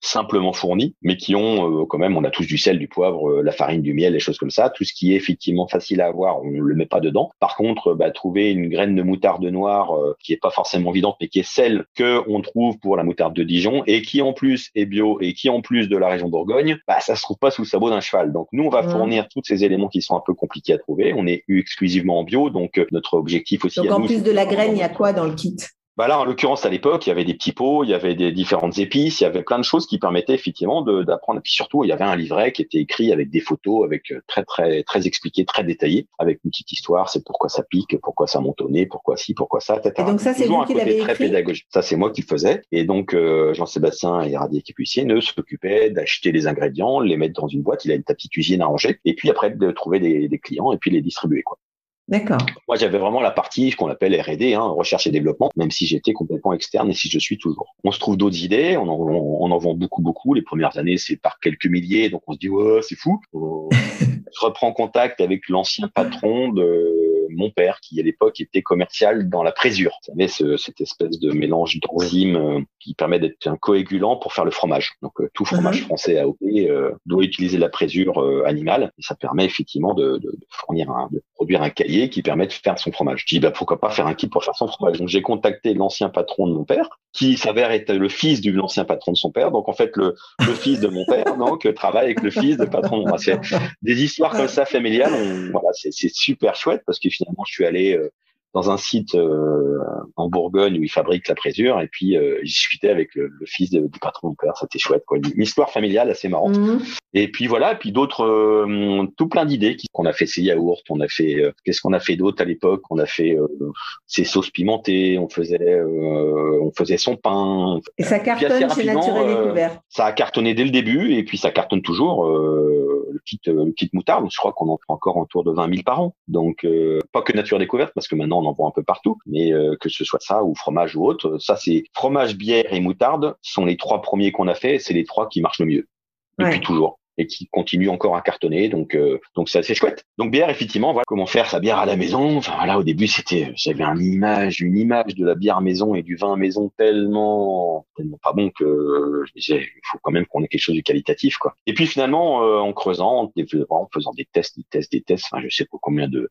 simplement fournis, mais qui ont euh, quand même, on a tous du sel, du poivre, euh, la farine, du miel, les choses comme ça. Tout ce qui est effectivement facile à avoir, on ne le met pas dedans. Par contre, bah, trouver une graine de moutarde noire euh, qui est pas forcément évidente, mais qui est celle que on trouve pour la moutarde de Dijon et qui en plus est bio et qui en plus de la région Bourgogne, bah, ça se trouve pas sous le sabot d'un cheval. Donc nous, on va fournir tous ces éléments qui sont un peu compliqués à trouver. On est exclusivement en bio, donc notre objectif aussi. Donc en plus de la graine, il y a quoi dans le kit? Bah là, en l'occurrence, à l'époque, il y avait des petits pots, il y avait des différentes épices, il y avait plein de choses qui permettaient effectivement d'apprendre. Et puis surtout, il y avait un livret qui était écrit avec des photos, avec euh, très très très expliqué, très détaillé, avec une petite histoire. C'est pourquoi ça pique, pourquoi ça monte au nez, pourquoi ci, pourquoi ça, etc. Et donc ça, c'est vous qui l'avez écrit? Pédagogique. Ça, c'est moi qui le faisais. Et donc euh, Jean-Sébastien et Radier Capucier ne s'occupaient d'acheter les ingrédients, les mettre dans une boîte. Il a une petite cuisine à ranger, et puis après de trouver des, des clients et puis les distribuer quoi. D'accord. Moi, j'avais vraiment la partie qu'on appelle R&D, hein, recherche et développement, même si j'étais complètement externe et si je suis toujours. On se trouve d'autres idées, on en, on en, vend beaucoup, beaucoup. Les premières années, c'est par quelques milliers, donc on se dit ouais, c'est fou. On, se reprend contact avec l'ancien patron de mon père, qui à l'époque était commercial dans la présure. Vous savez, ce, cette espèce de mélange d'enzymes euh, qui permet d'être un coagulant pour faire le fromage. Donc euh, tout fromage uh-huh. français AOP euh, doit utiliser la présure animale et ça permet effectivement de, de, fournir un, de produire un cahier qui permet de faire son fromage. Je dis bah pourquoi pas faire un kit pour faire son fromage? Donc j'ai contacté l'ancien patron de mon père, qui s'avère être le fils de l'ancien patron de son père. Donc en fait le, le fils de mon père donc travaille avec le fils de patron. De mon père. Des histoires comme ça familiales, voilà, c'est super chouette parce que finalement je suis allé euh, dans un site euh, en Bourgogne où ils fabriquent la présure et puis euh, j'ai discuté avec le, fils du patron de père c'était chouette quoi. Une histoire familiale assez marrante. Mhm. et puis voilà et puis d'autres euh, tout plein d'idées qu'on a fait ces yaourts on a fait euh, qu'est-ce qu'on a fait d'autre à l'époque? On a fait ces sauces pimentées on faisait on faisait son pain. Et ça cartonne chez Nature et Découverte ça a cartonné dès le début et puis ça cartonne toujours le kit le kit moutarde je crois qu'on en fait encore autour de 20 000 par an. Donc pas que Nature Découverte parce que maintenant on en voit un peu partout, mais euh, que ce soit ça ou fromage ou autre, ça c'est fromage, bière et moutarde sont les trois premiers qu'on a fait, c'est les trois qui marchent le mieux. Depuis toujours et qui continuent encore à cartonner. Donc, euh, donc c'est assez chouette. Donc bière, effectivement, voilà comment faire sa bière à la maison. Enfin voilà, au début c'était, j'avais une image, une image de la bière maison et du vin maison tellement, tellement pas bon que je disais, il faut quand même qu'on ait quelque chose de qualitatif, quoi. Et puis finalement, euh, en creusant, en faisant des tests, des tests, des tests, enfin je sais pas combien de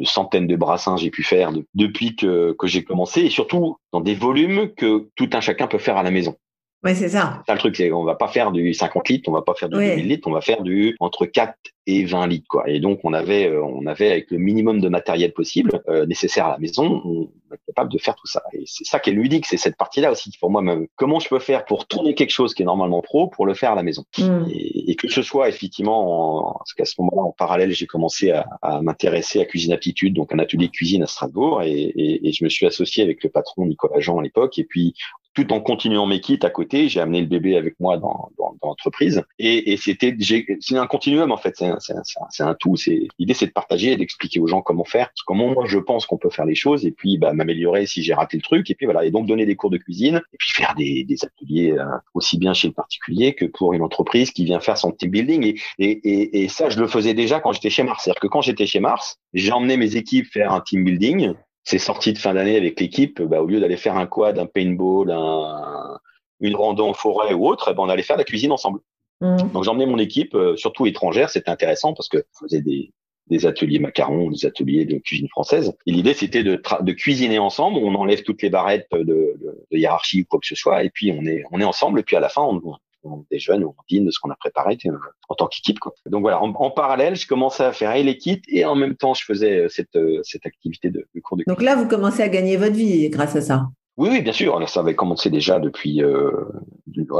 de centaines de brassins j'ai pu faire depuis que, que j'ai commencé et surtout dans des volumes que tout un chacun peut faire à la maison. Oui, c'est ça. Ça le truc, c'est on va pas faire du 50 litres, on va pas faire du 2000 litres, on va faire du entre 4 et 20 litres quoi. Et donc on avait euh, on avait avec le minimum de matériel possible euh, nécessaire à la maison, on est capable de faire tout ça. Et c'est ça qui est ludique, c'est cette partie-là aussi pour moi même. Comment je peux faire pour tourner quelque chose qui est normalement pro pour le faire à la maison? Hmm. et, que ce soit effectivement en, parce qu'à ce moment-là en parallèle j'ai commencé à, à m'intéresser à cuisine aptitude, donc un atelier de cuisine à Strasbourg et, et, et je me suis associé avec le patron Nicolas Jean à l'époque et puis tout en continuant mes kits à côté. J'ai amené le bébé avec moi dans, dans, dans l'entreprise. Et, et c'était, c'est un continuum en fait. C'est un, un, tout. C'est l'idée, c'est de partager et d'expliquer aux gens comment faire, comment moi je pense qu'on peut faire les choses, et puis bah, m'améliorer si j'ai raté le truc. Et puis voilà. Et donc donner des cours de cuisine, et puis faire des, des ateliers euh, aussi bien chez le particulier que pour une entreprise qui vient faire son team building. Et, et, et, ça, je le faisais déjà quand j'étais chez Mars. C'est-à-dire que quand j'étais chez Mars, j'ai emmené mes équipes faire un team building ces sorties de fin d'année avec l'équipe, bah, au lieu d'aller faire un quad, un paintball, un, une rando en forêt ou autre, ben, on allait faire de la cuisine ensemble. Mmh. Donc j'emmenais mon équipe, euh, surtout étrangère, c'était intéressant parce que je faisais des, des ateliers macarons, des ateliers de cuisine française. Et l'idée, c'était de, de cuisiner ensemble. On enlève toutes les barrettes de, de, de, hiérarchie ou quoi que ce soit, et puis on est, on est ensemble. Et puis à la fin, on, on déjeune ou on dîne de ce qu'on a préparé euh, en tant qu'équipe. Donc voilà, en, en, parallèle, je commençais à faire les kits et en même temps, je faisais euh, cette, cette activité de, de cours de Donc là, vous commencez à gagner votre vie grâce à ça. Oui, oui, bien sûr. Ça avait commencé déjà depuis euh,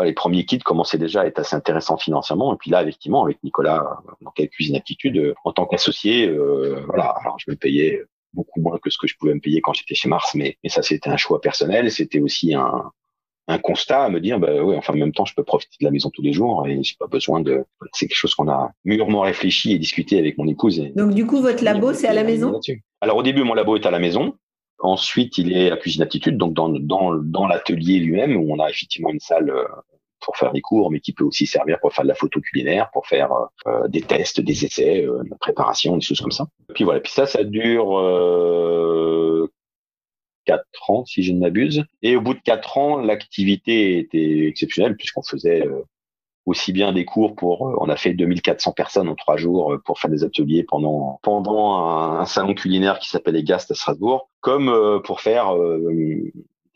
les premiers kits commençaient déjà à être assez intéressants financièrement. Et puis là, effectivement, avec Nicolas dans quelle cuisine aptitude, euh, en tant qu'associé, euh, voilà. Alors je me payais beaucoup moins que ce que je pouvais me payer quand j'étais chez Mars, mais, mais ça c'était un choix personnel. C'était aussi un, un constat à me dire, bah oui, enfin en même temps, je peux profiter de la maison tous les jours et j'ai pas besoin de. C'est quelque chose qu'on a mûrement réfléchi et discuté avec mon épouse. Donc du coup, votre labo, c'est à la maison? Alors au début, mon labo est à la maison. Ensuite, il est à Cuisine Aptitude, donc dans, dans, dans l'atelier lui-même, où on a effectivement une salle euh, pour faire des cours, mais qui peut aussi servir pour faire de la photo culinaire, pour faire euh, des tests, des essais, euh, de la préparation, des choses comme ça. Puis voilà, puis ça, ça dure euh, quatre ans, si je ne m'abuse. Et au bout de quatre ans, l'activité était exceptionnelle, puisqu'on faisait aussi bien des cours pour, euh, on a fait 2400 personnes en trois jours euh, pour faire des ateliers pendant pendant un, salon culinaire qui s'appelle Egast à Strasbourg, comme euh, pour faire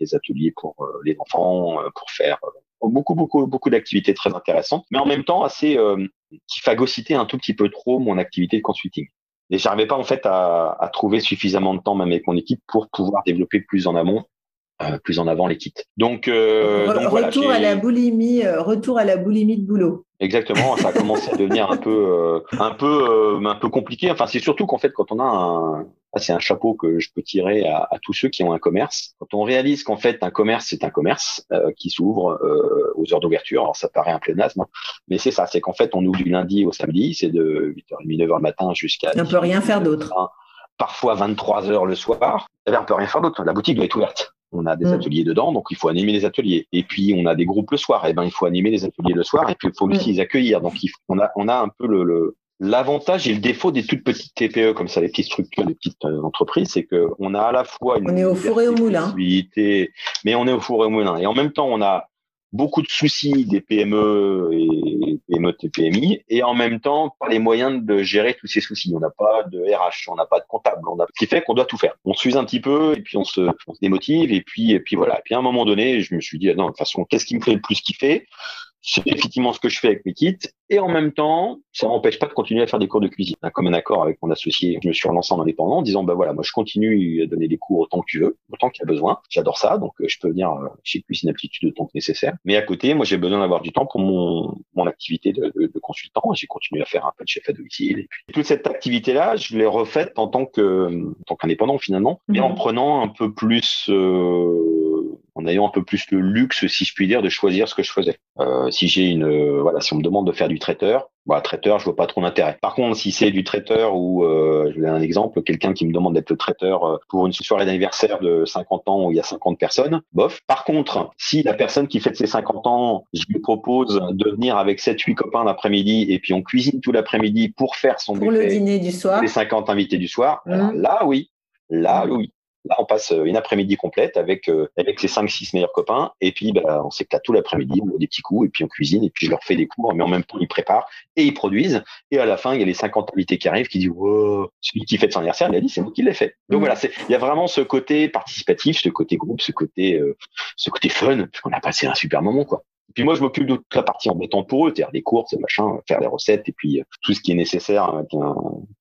des ateliers pour les enfants, pour faire beaucoup beaucoup beaucoup d'activités très intéressantes, mais en même temps assez qui phagocytaient un tout petit peu trop mon activité de consulting. Et j'arrivais pas en fait à, à, trouver suffisamment de temps même avec mon équipe pour pouvoir développer plus en amont euh, plus en avant les kits. Donc, euh, donc retour à la boulimie, euh, retour à la boulimie de boulot. Exactement, ça a commencé à devenir un peu, euh, un peu, un peu compliqué. Enfin, c'est surtout qu'en fait, quand on a un, c'est un chapeau que je peux tirer à, à, tous ceux qui ont un commerce. Quand on réalise qu'en fait, un commerce, c'est un commerce qui s'ouvre aux heures d'ouverture. Alors, ça paraît un pléonasme, mais c'est ça. C'est qu'en fait, on ouvre du lundi au samedi. C'est de 8h30, 9h le matin jusqu'à. On peut rien faire d'autre. Parfois 23 heures le soir. On peut rien faire d'autre. La boutique doit être ouverte. On a des mm. ateliers dedans, donc il faut animer les ateliers. Et puis on a des groupes le soir, et eh ben il faut animer les ateliers le soir, et puis il faut aussi mm. les accueillir. Donc il on a on a un peu le, L'avantage et le défaut des toutes petites TPE comme ça, les petites structures, les petites euh, entreprises, c'est que on a à la fois une on est au four et au moulin, mais on est au four et au moulin. Et en même temps, on a beaucoup de soucis des PME et PME PMI et en même temps pas les moyens de gérer tous ces soucis. On n'a pas de RH, on n'a pas de comptable, on a ce qui fait qu'on doit tout faire. On s'use un petit peu et puis on se, on se démotive et puis et puis voilà. Et puis à un moment donné, je me suis dit ah non de toute façon qu'est-ce qui me fait le plus kiffer? C'est effectivement ce que je fais avec mes kits. Et en même temps, ça m'empêche pas de continuer à faire des cours de cuisine. Comme un accord avec mon associé, je me suis relancé en indépendant en disant, bah voilà, moi je continue à donner des cours autant que tu veux, autant qu'il y a besoin. J'adore ça, donc euh, je peux venir euh, chez Cuisine Aptitude autant que nécessaire. Mais à côté, moi j'ai besoin d'avoir du temps pour mon, mon activité de, de, de consultant. J'ai continué à faire un peu de chef à domicile. Et puis toute cette activité-là, je l'ai refaite en tant que, en tant qu'indépendant finalement, mais en mhm. prenant un peu plus euh, en ayant un peu plus le luxe, si je puis dire, de choisir ce que je faisais. Euh, si j'ai une, euh, voilà, si on me demande de faire du traiteur, bah, traiteur, je vois pas trop d'intérêt. Par contre, si c'est du traiteur ou, euh, je vais donner un exemple, quelqu'un qui me demande d'être le traiteur pour une soirée d'anniversaire de 50 ans où il y a 50 personnes, bof. Par contre, si la personne qui fête ses 50 ans, je lui propose de venir avec 7-8 copains l'après-midi et puis on cuisine tout l'après-midi pour faire son pour le dîner du soir, les 50 invités du soir, mmh. là oui, là oui. Là, on passe euh, une après-midi complète avec euh, avec cinq six meilleurs copains et puis bah, on s'éclate tout l'après-midi, on des petits coups et puis on cuisine et puis je leur fais des cours mais en même temps ils préparent et ils produisent et à la fin il y a les 50 invités qui arrivent qui disent wow, celui qui fête son anniversaire il a dit c'est moi qui l'ai fait. Donc mmh. voilà, c'est il y a vraiment ce côté participatif, ce côté groupe, ce côté euh, ce côté fun parce qu'on a passé un super moment quoi. Puis moi, je m'occupe de toute la partie embêtante pour eux, c'est-à-dire des courses, machin, faire les recettes, et puis euh, tout ce qui est nécessaire, hein,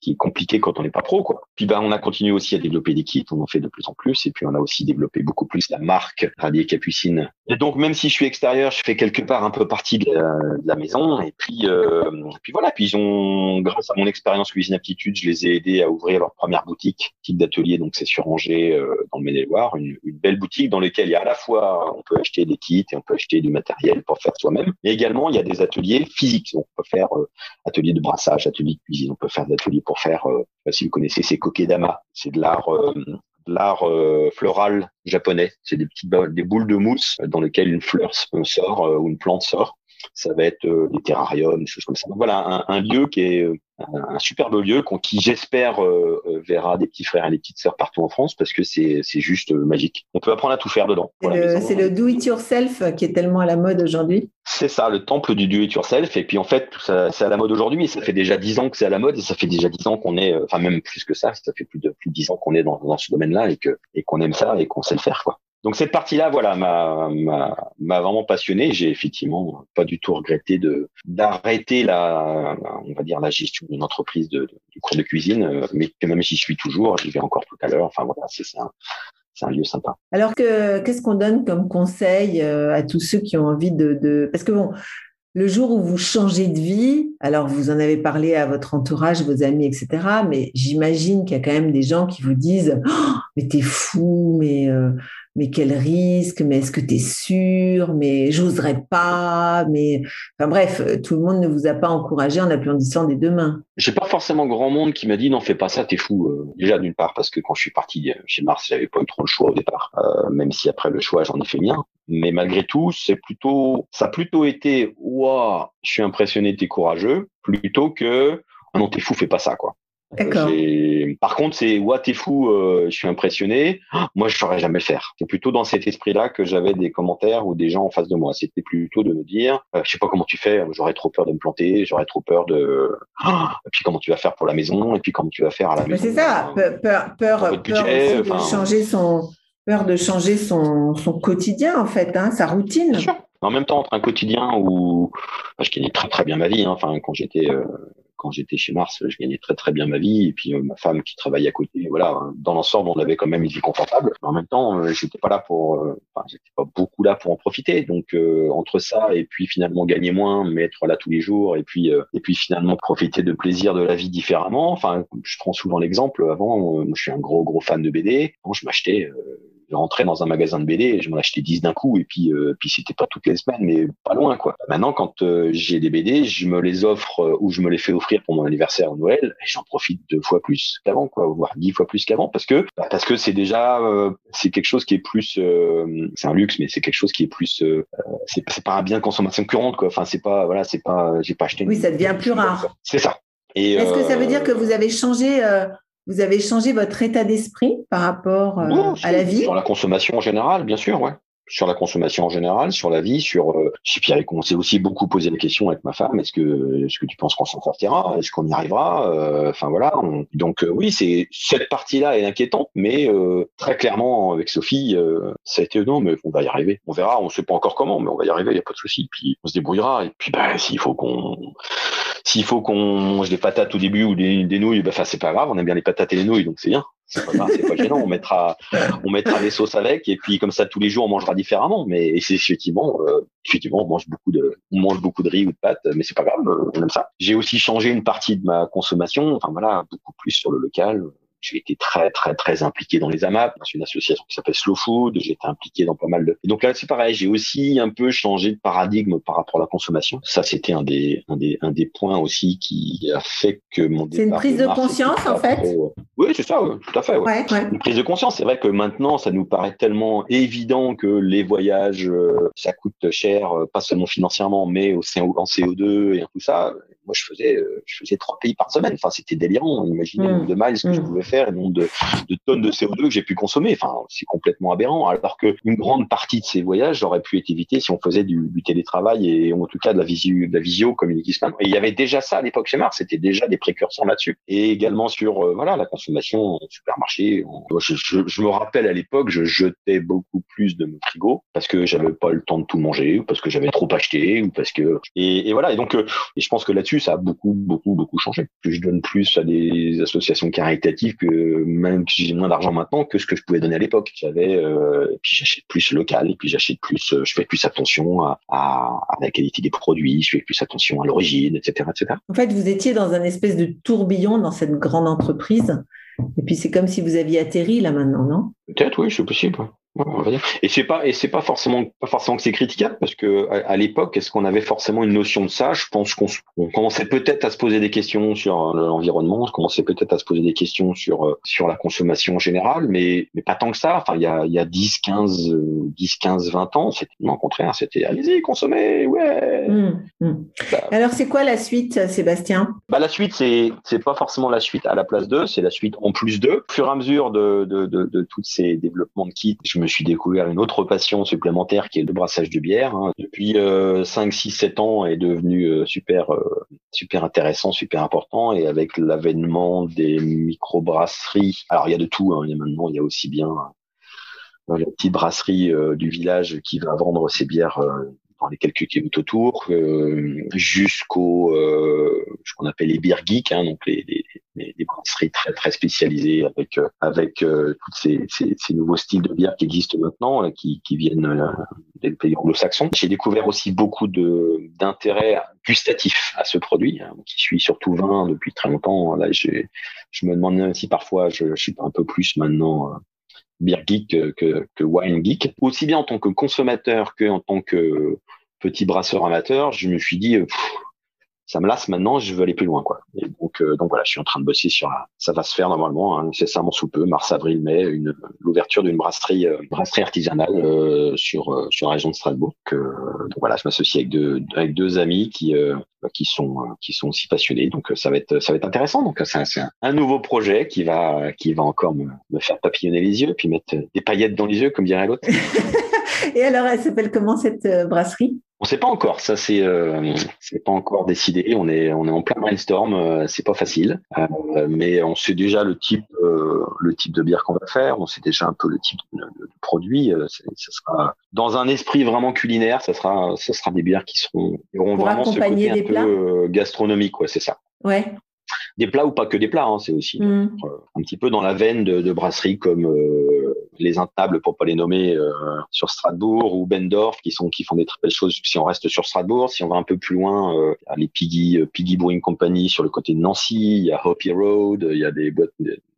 qui, est compliqué quand on n'est pas pro, quoi. Puis ben, on a continué aussi à développer des kits, on en fait de plus en plus, et puis on a aussi développé beaucoup plus la marque Radier Capucine. Et donc, même si je suis extérieur, je fais quelque part un peu partie de la, maison, et puis, euh, puis voilà. Puis ils ont, grâce à mon expérience cuisine aptitude, je les ai aidés à ouvrir leur première boutique, type d'atelier. Donc c'est sur Angers, euh, dans le Maine-et-Loire, une, une belle boutique dans laquelle il y a à la fois on peut acheter des kits et on peut acheter du matériel pour faire soi-même. Mais également, il y a des ateliers physiques. on peut faire euh, atelier de brassage, atelier de cuisine. On peut faire des ateliers pour faire, euh, si vous connaissez, c'est kokedama. C'est de l'art euh, l'art floral japonais. C'est des petites des boules de mousse dans lesquelles une fleur sort ou une plante sort. Ça va être des terrariums, des choses comme ça. voilà un, un, lieu qui est un superbe lieu qui, j'espère, euh, euh, verra des petits frères et des petites sœurs partout en France parce que c'est juste magique. On peut apprendre à tout faire dedans. C'est le, do it yourself qui est tellement à la mode aujourd'hui. C'est ça, le temple du do it yourself. Et puis en fait, c'est à la mode aujourd'hui. Ça fait déjà dix ans que c'est à la mode et ça fait déjà dix ans qu'on est, enfin même plus que ça, ça fait plus de plus de dix ans qu'on est dans, dans ce domaine-là et que et qu'on aime ça et qu'on sait le faire quoi. Donc cette partie-là, voilà, m'a vraiment passionné. J'ai effectivement pas du tout regretté d'arrêter la, on va dire la gestion d'une entreprise de, cours de cuisine, mais que même j'y suis toujours, j'y vais encore tout à l'heure. Enfin voilà, c'est. C'est un lieu sympa. Alors que qu'est-ce qu'on donne comme conseil euh, à tous ceux qui ont envie de, de... parce que bon, le jour où vous changez de vie, alors vous en avez parlé à votre entourage, vos amis, etc. Mais j'imagine qu'il y a quand même des gens qui vous disent oh, Mais t'es fou, mais euh, mais quel risque, mais est-ce que tu es sûr, mais j'oserais pas, mais enfin bref, tout le monde ne vous a pas encouragé en applaudissant des deux mains. J'ai pas forcément grand monde qui m'a dit non fais pas ça, t'es fou. Euh, déjà d'une part parce que quand je suis parti chez Mars, j'avais pas eu trop le choix au départ, euh, même si après le choix j'en ai fait bien. Mais malgré tout, c'est plutôt, ça a plutôt été waouh, je suis impressionné, t'es courageux, plutôt que ah non t'es fou, fais pas ça quoi. D'accord. Par contre, c'est ouais, t'es fou, euh, je suis impressionné. Moi, je saurais jamais le faire. C'est plutôt dans cet esprit-là que j'avais des commentaires ou des gens en face de moi. C'était plutôt de me dire, euh, je sais pas comment tu fais, j'aurais trop peur de me planter, j'aurais trop peur de. Et puis comment tu vas faire pour la maison, et puis comment tu vas faire à la maison. C'est ça, peur, peur, peur, budget, de changer son, peur de changer son, son quotidien en fait, hein, sa routine. Bien sûr. En même temps, entre un quotidien où je gagnais très très bien ma vie, hein, enfin quand j'étais euh, quand j'étais chez Mars, je gagnais très très bien ma vie. Et puis euh, ma femme qui travaillait à côté, voilà, dans l'ensemble, on avait quand même une vie confortable. Mais en même temps, euh, j'étais pas là pour, euh, enfin, j'étais pas beaucoup là pour en profiter. Donc entre ça et puis finalement gagner moins, mais être là tous les jours, et puis et puis finalement profiter de plaisir de la vie différemment. Enfin, je prends souvent l'exemple. Avant, je suis un gros gros fan de BD. Quand je m'achetais je rentrais dans un magasin de BD et je m'en achetais 10 d'un coup et puis euh, puis c'était pas toutes les semaines mais pas loin quoi. Maintenant quand euh, j'ai des BD, je me les offre euh, ou je me les fais offrir pour mon anniversaire ou Noël et j'en profite deux fois plus qu'avant quoi, voire dix fois plus qu'avant parce que bah, parce que c'est déjà c'est quelque chose qui est plus c'est un luxe mais c'est quelque chose qui est plus c'est c'est pas un bien de consommation courante quoi. Enfin c'est pas voilà, c'est pas j'ai pas acheté Oui, ça devient plus rare. C'est ça. Est-ce que ça veut dire que vous avez changé vous avez changé votre état d'esprit par rapport euh, à la vie? Sur la consommation en général, bien sûr, ouais sur la consommation en général, sur la vie, sur. Euh, et puis on s'est aussi beaucoup posé la question avec ma femme est-ce que est-ce que tu penses qu'on s'en sortira? Est-ce qu'on y arrivera? Euh, Enfin voilà. donc euh, oui, c'est cette partie-là est inquiétante, mais euh, très clairement avec Sophie, ça a été non, mais on va y arriver. On verra. On sait pas encore comment, mais on va y arriver. Il y a pas de souci. Puis on se débrouillera. Et puis bah s'il faut qu'on s'il faut qu'on mange des patates au début ou des, nouilles, bah, c'est pas grave. On aime bien les patates et les nouilles, donc c'est bien c'est pas, pas gênant. On mettra, on mettra des sauces avec, et puis comme ça tous les jours on mangera différemment. Mais c'est effectivement, euh, effectivement, on mange beaucoup de, on mange beaucoup de riz ou de pâtes, mais c'est pas grave, on aime ça. J'ai aussi changé une partie de ma consommation, enfin voilà, beaucoup plus sur le local j'ai été très très très impliqué dans les AMAP, c'est une association qui s'appelle Slow Food, j'ai été impliqué dans pas mal de. Et donc là c'est pareil, j'ai aussi un peu changé de paradigme par rapport à la consommation. Ça c'était un des un des un des points aussi qui a fait que mon C'est une prise de conscience en fait. Oui c'est ça, tout à fait. Ouais. Une prise de conscience. C'est vrai que maintenant ça nous paraît tellement évident que les voyages euh, ça coûte cher, euh, pas seulement financièrement, mais au en CO2 et tout ça. Moi je faisais euh, je faisais trois pays par semaine. Enfin c'était délirant. Imaginez le nombre de miles que je mmh. pouvais faire, le nombre de, de tonnes de CO2 que j'ai pu consommer. Enfin, c'est complètement aberrant. Alors que une grande partie de ces voyages auraient pu être évités si on faisait du, du télétravail et en tout cas de la visio, de la visio comme Et il y avait déjà ça à l'époque chez Mars. C'était déjà des précurseurs là-dessus. Et également sur euh, voilà la consommation au supermarché. je, je, je, me rappelle à l'époque, je jetais beaucoup plus de mon frigo parce que j'avais pas le temps de tout manger ou parce que j'avais trop acheté ou parce que et, et voilà. Et donc, euh, et je pense que là-dessus, ça a beaucoup, beaucoup, beaucoup changé. Que je donne plus à des associations caritatives que même que j'ai moins d'argent maintenant que ce que je pouvais donner à l'époque. J'avais euh, et puis j'achète plus local et puis j'achète plus, euh, je fais plus attention à, à, la qualité des produits, je fais plus attention à l'origine, etc., etc. En fait, vous étiez dans un espèce de tourbillon dans cette grande entreprise. Et puis c'est comme si vous aviez atterri là maintenant, non? Peut-être, oui, c'est possible. Et c'est pas et c'est pas forcément pas forcément que c'est critiquable parce que à, l'époque est-ce qu'on avait forcément une notion de ça? Je pense qu'on commençait peut-être à se poser des questions sur l'environnement, on commençait peut-être à se poser des questions sur euh, sur la consommation en général, mais mais pas tant que ça. Enfin il y a il y a 10 15 10 15 20 ans, c'était non au contraire, c'était allez-y consommez, ouais. Mmh, mmh. Bah. Alors c'est quoi la suite Sébastien? Bah la suite c'est c'est pas forcément la suite à la place 2, c'est la suite en plus 2. Au fur et à mesure de de de, de tous ces développements de kits, je me suis découvert une autre passion supplémentaire qui est le brassage de bière. Hein. Depuis 5, 6, 7 ans est devenu euh, super euh, super intéressant, super important et avec l'avènement des micro-brasseries. Alors il y a de tout, hein. il y a maintenant il y a aussi bien euh, la petite brasserie du village qui va vendre ses bières dans les quelques kilomètres autour, euh, jusqu'au ce qu'on appelle les beer geeks, hein, donc les, les, brasseries très très spécialisées avec euh, avec euh, tous ces, ces, nouveaux styles de bière qui existent maintenant, qui, qui viennent des pays anglo-saxons. J'ai découvert aussi beaucoup de d'intérêt gustatif à ce produit, hein, qui suit surtout vin depuis très longtemps. Là, je me demande même si parfois je, suis un peu plus maintenant beer geek que, que, wine geek. Aussi bien en tant que consommateur que en tant que petit brasseur amateur, je me suis dit, euh, ça me lasse maintenant, je veux aller plus loin, quoi. Et donc, euh, donc voilà, je suis en train de bosser sur, ça va se faire normalement, hein, mon sous peu, mars, avril, mai, une l'ouverture d'une brasserie, euh, brasserie artisanale euh, sur sur la région de Strasbourg. donc voilà, je m'associe avec deux avec deux amis qui qui sont qui sont aussi passionnés, donc ça va être ça va être intéressant. Donc c'est un, un, nouveau projet qui va qui va encore me, me faire papillonner les yeux, puis mettre des paillettes dans les yeux, comme dirait l'autre. Et alors, elle s'appelle comment cette brasserie? On sait pas encore, ça c'est euh, c'est pas encore décidé. On est on est en plein brainstorm, euh, c'est pas facile, euh, mais on sait déjà le type euh, le type de bière qu'on va faire. On sait déjà un peu le type de, de, produit. ça sera dans un esprit vraiment culinaire. Ça sera ça sera des bières qui seront auront vraiment ce côté un peu gastronomique, ouais, c'est ça. Ouais. Des plats ou pas que des plats, hein, c'est aussi mmh. un petit peu dans la veine de, de brasseries comme les intables pour pas les nommer euh, sur Strasbourg ou Bendorf qui sont qui font des très belles choses si on reste sur Strasbourg. Si on va un peu plus loin euh, les Piggy euh, Piggy Brewing Company sur le côté de Nancy il y a Hoppy Road il y a des boîtes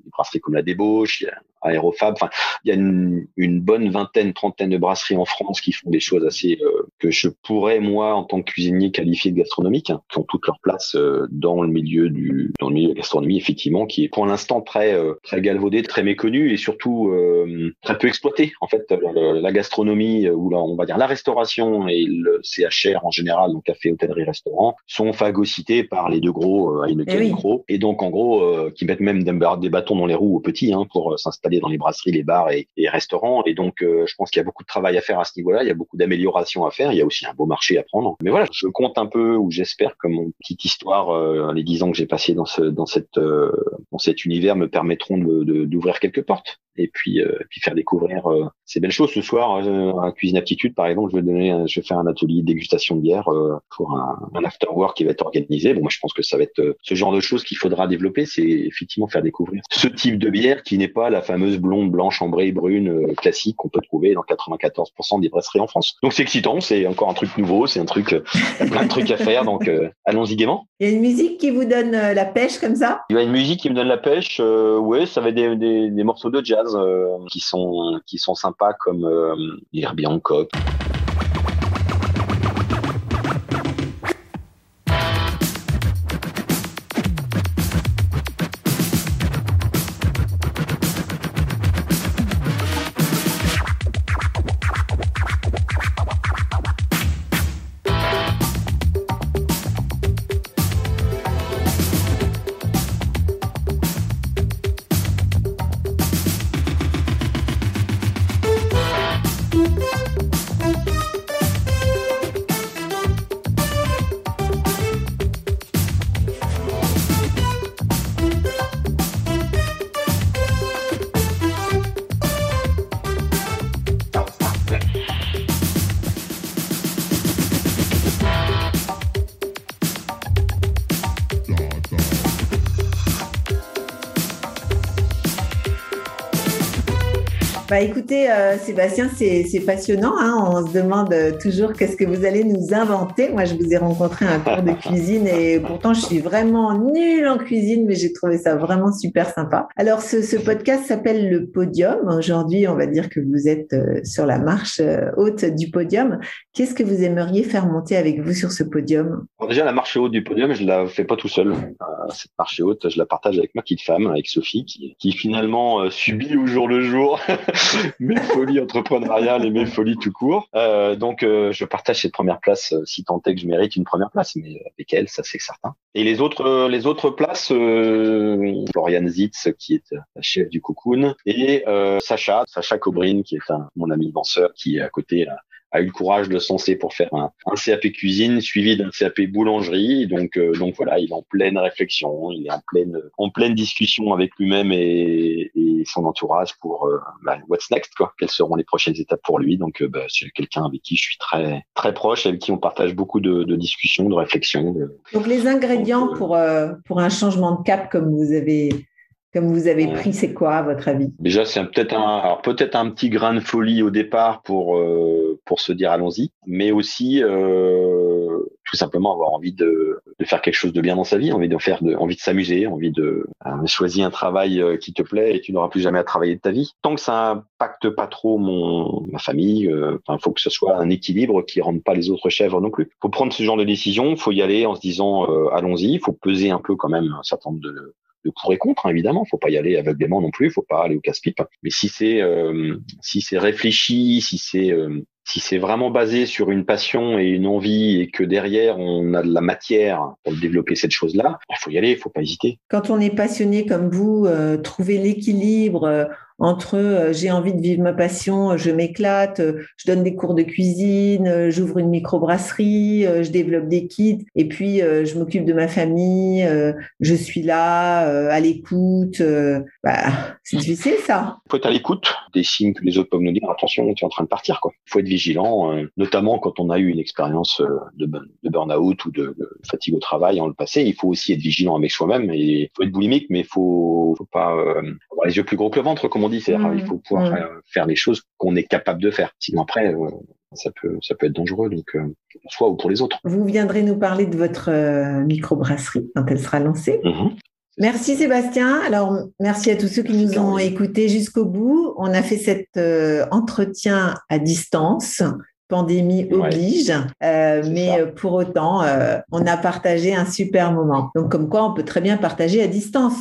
brasseries comme la Débauche il y a Aérofab. Enfin, il y a une, une, bonne vingtaine, trentaine de brasseries en France qui font des choses assez euh, que je pourrais moi, en tant que cuisinier, qualifier de gastronomique, hein, qui ont toute leur place euh, dans le milieu du dans le milieu de la gastronomie, effectivement, qui est pour l'instant très euh, très galvaudé, très méconnu et surtout très peu exploité. En fait, la gastronomie ou là, on va dire la restauration et le CHR en général, donc café, hôtellerie, restaurant, sont phagocytés par les deux gros à une et, oui. et donc en gros qui mettent même des, bâtons les roues aux petits hein, pour s'installer dans les brasseries, les bars et, restaurants. Et donc, euh, je pense qu'il y a beaucoup de travail à faire à ce niveau-là. Il y a beaucoup d'améliorations à faire. Il y a aussi un beau marché à prendre. Mais voilà, je compte un peu, ou j'espère que mon petite histoire, euh, les dix ans que j'ai passé dans ce, dans cette, euh, dans cet univers me permettront de, d'ouvrir quelques portes et puis, euh, puis faire découvrir euh, ces belles choses. Ce soir, euh, à Cuisine Aptitude, par exemple, je vais donner, je vais faire un atelier dégustation de bière pour un, un after work qui va être organisé. Bon, moi, je pense que ça va être ce genre de choses qu'il faudra développer, c'est effectivement faire découvrir ce type de bière qui n'est pas la fameuse blonde, blanche, ambrée, brune classique qu'on peut trouver dans 94% des brasseries en France. Donc c'est excitant, c'est encore un truc nouveau, c'est un truc, il y a plein de trucs à faire, donc allons-y gaiement. Il y a une musique qui vous donne la pêche comme ça? Il y a une musique qui me donne la pêche, euh, oui, ça va être des, des, des morceaux de jazz euh, qui sont qui sont sympas comme euh, Herbie Hancock. Bah écoutez, euh, Sébastien, c'est passionnant. Hein. On se demande toujours qu'est-ce que vous allez nous inventer. Moi, je vous ai rencontré un cours de cuisine et pourtant, je suis vraiment nulle en cuisine, mais j'ai trouvé ça vraiment super sympa. Alors, ce, podcast s'appelle le Podium. Aujourd'hui, on va dire que vous êtes euh, sur la marche euh, haute du podium. Qu'est-ce que vous aimeriez faire monter avec vous sur ce podium? Déjà, la marche haute du podium, je la fais pas tout seul. cette marche haute, je la partage avec ma petite femme, avec Sophie, qui finalement subit au jour le jour mes folies entrepreneuriales et mes folies tout court. Euh, donc, euh, je partage cette première place euh, si tant est que je mérite une première place, mais avec elle, ça c'est certain. Et les autres, les autres places, Florian Zitz qui est la chef du Cocoon et Sacha, Sacha Cobrin qui est un, mon ami danseur qui est à côté a eu le courage de se pour faire un, un CAP cuisine suivi d'un CAP boulangerie. Donc, euh, donc voilà, il est en pleine réflexion, il est en pleine, en pleine discussion avec lui-même et, et, son entourage pour euh, bah, what's next, quoi. Quelles seront les prochaines étapes pour lui. Donc, euh, bah, c'est quelqu'un avec qui je suis très, très proche, avec qui on partage beaucoup de, de discussions, de réflexions. Donc, les ingrédients pour, pour un changement de cap, comme vous avez comme vous avez pris, c'est quoi à votre avis? Déjà, c'est peut-être un, alors peut-être un petit grain de folie au départ pour euh, pour se dire allons-y, mais aussi euh, tout simplement avoir envie de, de, faire quelque chose de bien dans sa vie, envie de faire, de, envie de s'amuser, envie de euh, choisir un travail euh, qui te plaît et tu n'auras plus jamais à travailler de ta vie. Tant que ça impacte pas trop mon ma famille, euh, il faut que ce soit un équilibre qui rende pas les autres chèvres non plus. Faut prendre ce genre de décision, faut y aller en se disant allons-y, il faut peser un peu quand même un certain nombre de de pour et contre, hein, évidemment. Faut pas y aller aveuglément non plus. Faut pas aller au casse-pipe. Mais si c'est euh, si c'est réfléchi, si c'est euh, si c'est vraiment basé sur une passion et une envie et que derrière on a de la matière pour développer cette chose-là, il faut y aller, il faut pas hésiter. Quand on est passionné comme vous, euh, trouver l'équilibre entre euh, j'ai envie de vivre ma passion, je m'éclate, je donne des cours de cuisine, j'ouvre une microbrasserie, je développe des kits et puis je m'occupe de ma famille, je suis là à l'écoute. Bah, c'est difficile ça. Il faut être à l'écoute des signes que les autres peuvent nous dire attention, tu es en train de partir quoi. Il faut être vigilant, notamment quand on a eu une expérience de, de burn-out ou de, fatigue au travail en le passé. Il faut aussi être vigilant avec soi-même il faut être boulimique, mais il faut, faut pas avoir les yeux plus gros que le ventre, comme on il faut pouvoir mmh. faire les choses qu'on est capable de faire. Sinon après, euh, ça peut ça peut être dangereux donc euh, pour soi ou pour les autres. Vous viendrez nous parler de votre euh, microbrasserie quand elle sera lancée. Mmh. Merci Sébastien. Alors merci à tous ceux qui nous ont écoutés jusqu'au bout. On a fait cet entretien à distance. Pandémie oblige, mais pour autant, on a partagé un super moment. Donc, comme quoi, on peut très bien partager à distance.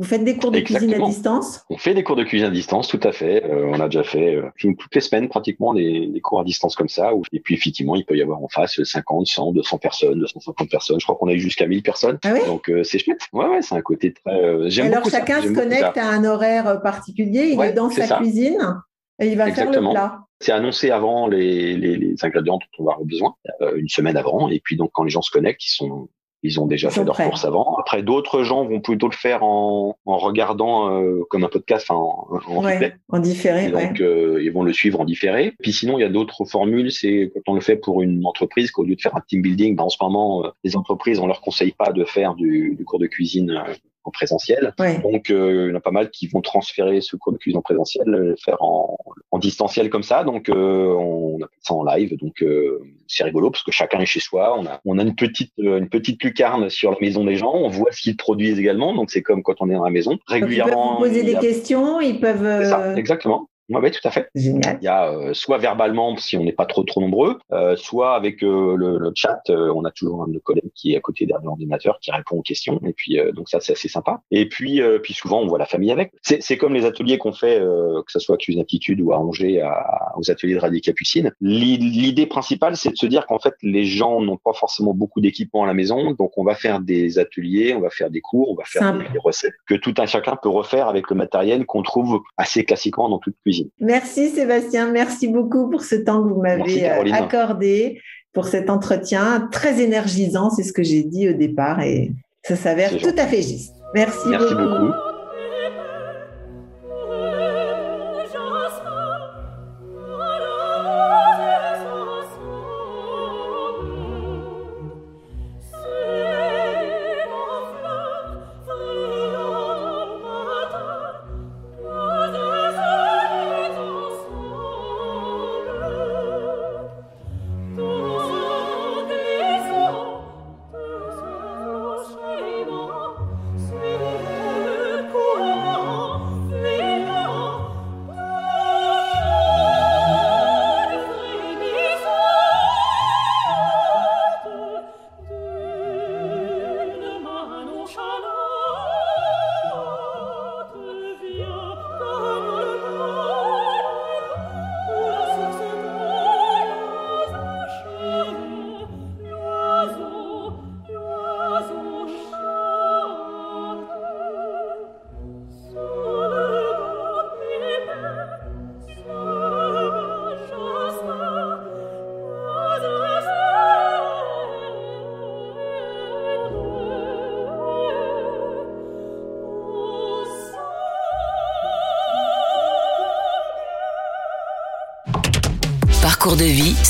Vous faites des cours de cuisine à distance? On fait des cours de cuisine à distance, tout à fait. Euh, on a déjà fait euh, toutes les semaines pratiquement des, cours à distance comme ça. Et puis effectivement, il peut y avoir en face 50, 100, 200 personnes, 250 personnes. Je crois qu'on a eu jusqu'à 1000 personnes. Ah oui Donc euh, c'est chouette. Ouais, ouais, c'est un côté très. J'aime Alors chacun se connecte à un horaire particulier. Il est dans sa cuisine et il va faire le plat. C'est annoncé avant les, les, les, ingrédients dont on va avoir besoin, une semaine avant. Et puis donc quand les gens se connectent, ils sont ils ont déjà fait leur course avant. Après, d'autres gens vont plutôt le faire en, en regardant euh, comme un podcast, en, en, ouais, en différé. donc, euh, ils vont le suivre en différé. Puis sinon, il y a d'autres formules. C'est quand on le fait pour une entreprise, qu'au lieu de faire un team building, ben, en ce moment, euh, les entreprises, on leur conseille pas de faire du, du cours de cuisine en présentiel. Donc, euh, il y en a pas mal qui vont transférer ce cours de cuisine en présentiel, le faire en, en distanciel comme ça. Donc, euh, on appelle ça en live. Donc, euh, c'est rigolo parce que chacun est chez soi. On a, on a une petite, une petite lucarne sur la maison des gens. On voit ce qu'ils produisent également. Donc, c'est comme quand on est dans la maison. Régulièrement. ils peuvent poser des questions. Ils peuvent. Ça, exactement. Oui, tout à fait. Génial. Il y a euh, soit verbalement, si on n'est pas trop trop nombreux, euh, soit avec euh, le, le, chat. on a toujours un de nos collègues qui est à côté derrière l'ordinateur qui répond aux questions. Et puis donc ça c'est assez sympa. Et puis puis souvent on voit la famille avec. C'est comme les ateliers qu'on fait, que ce soit à Cuisine Aptitude ou à Angers, à, aux ateliers de Radio Capucine. L'idée principale c'est de se dire qu'en fait les gens n'ont pas forcément beaucoup d'équipement à la maison, donc on va faire des ateliers, on va faire des cours, on va faire des, des, recettes que tout un chacun peut refaire avec le matériel qu'on trouve assez classiquement dans toute cuisine. Merci Sébastien, merci beaucoup pour ce temps que vous m'avez euh, accordé, pour cet entretien très énergisant, c'est ce que j'ai dit au départ et ça s'avère tout à fait juste. Merci, merci beaucoup.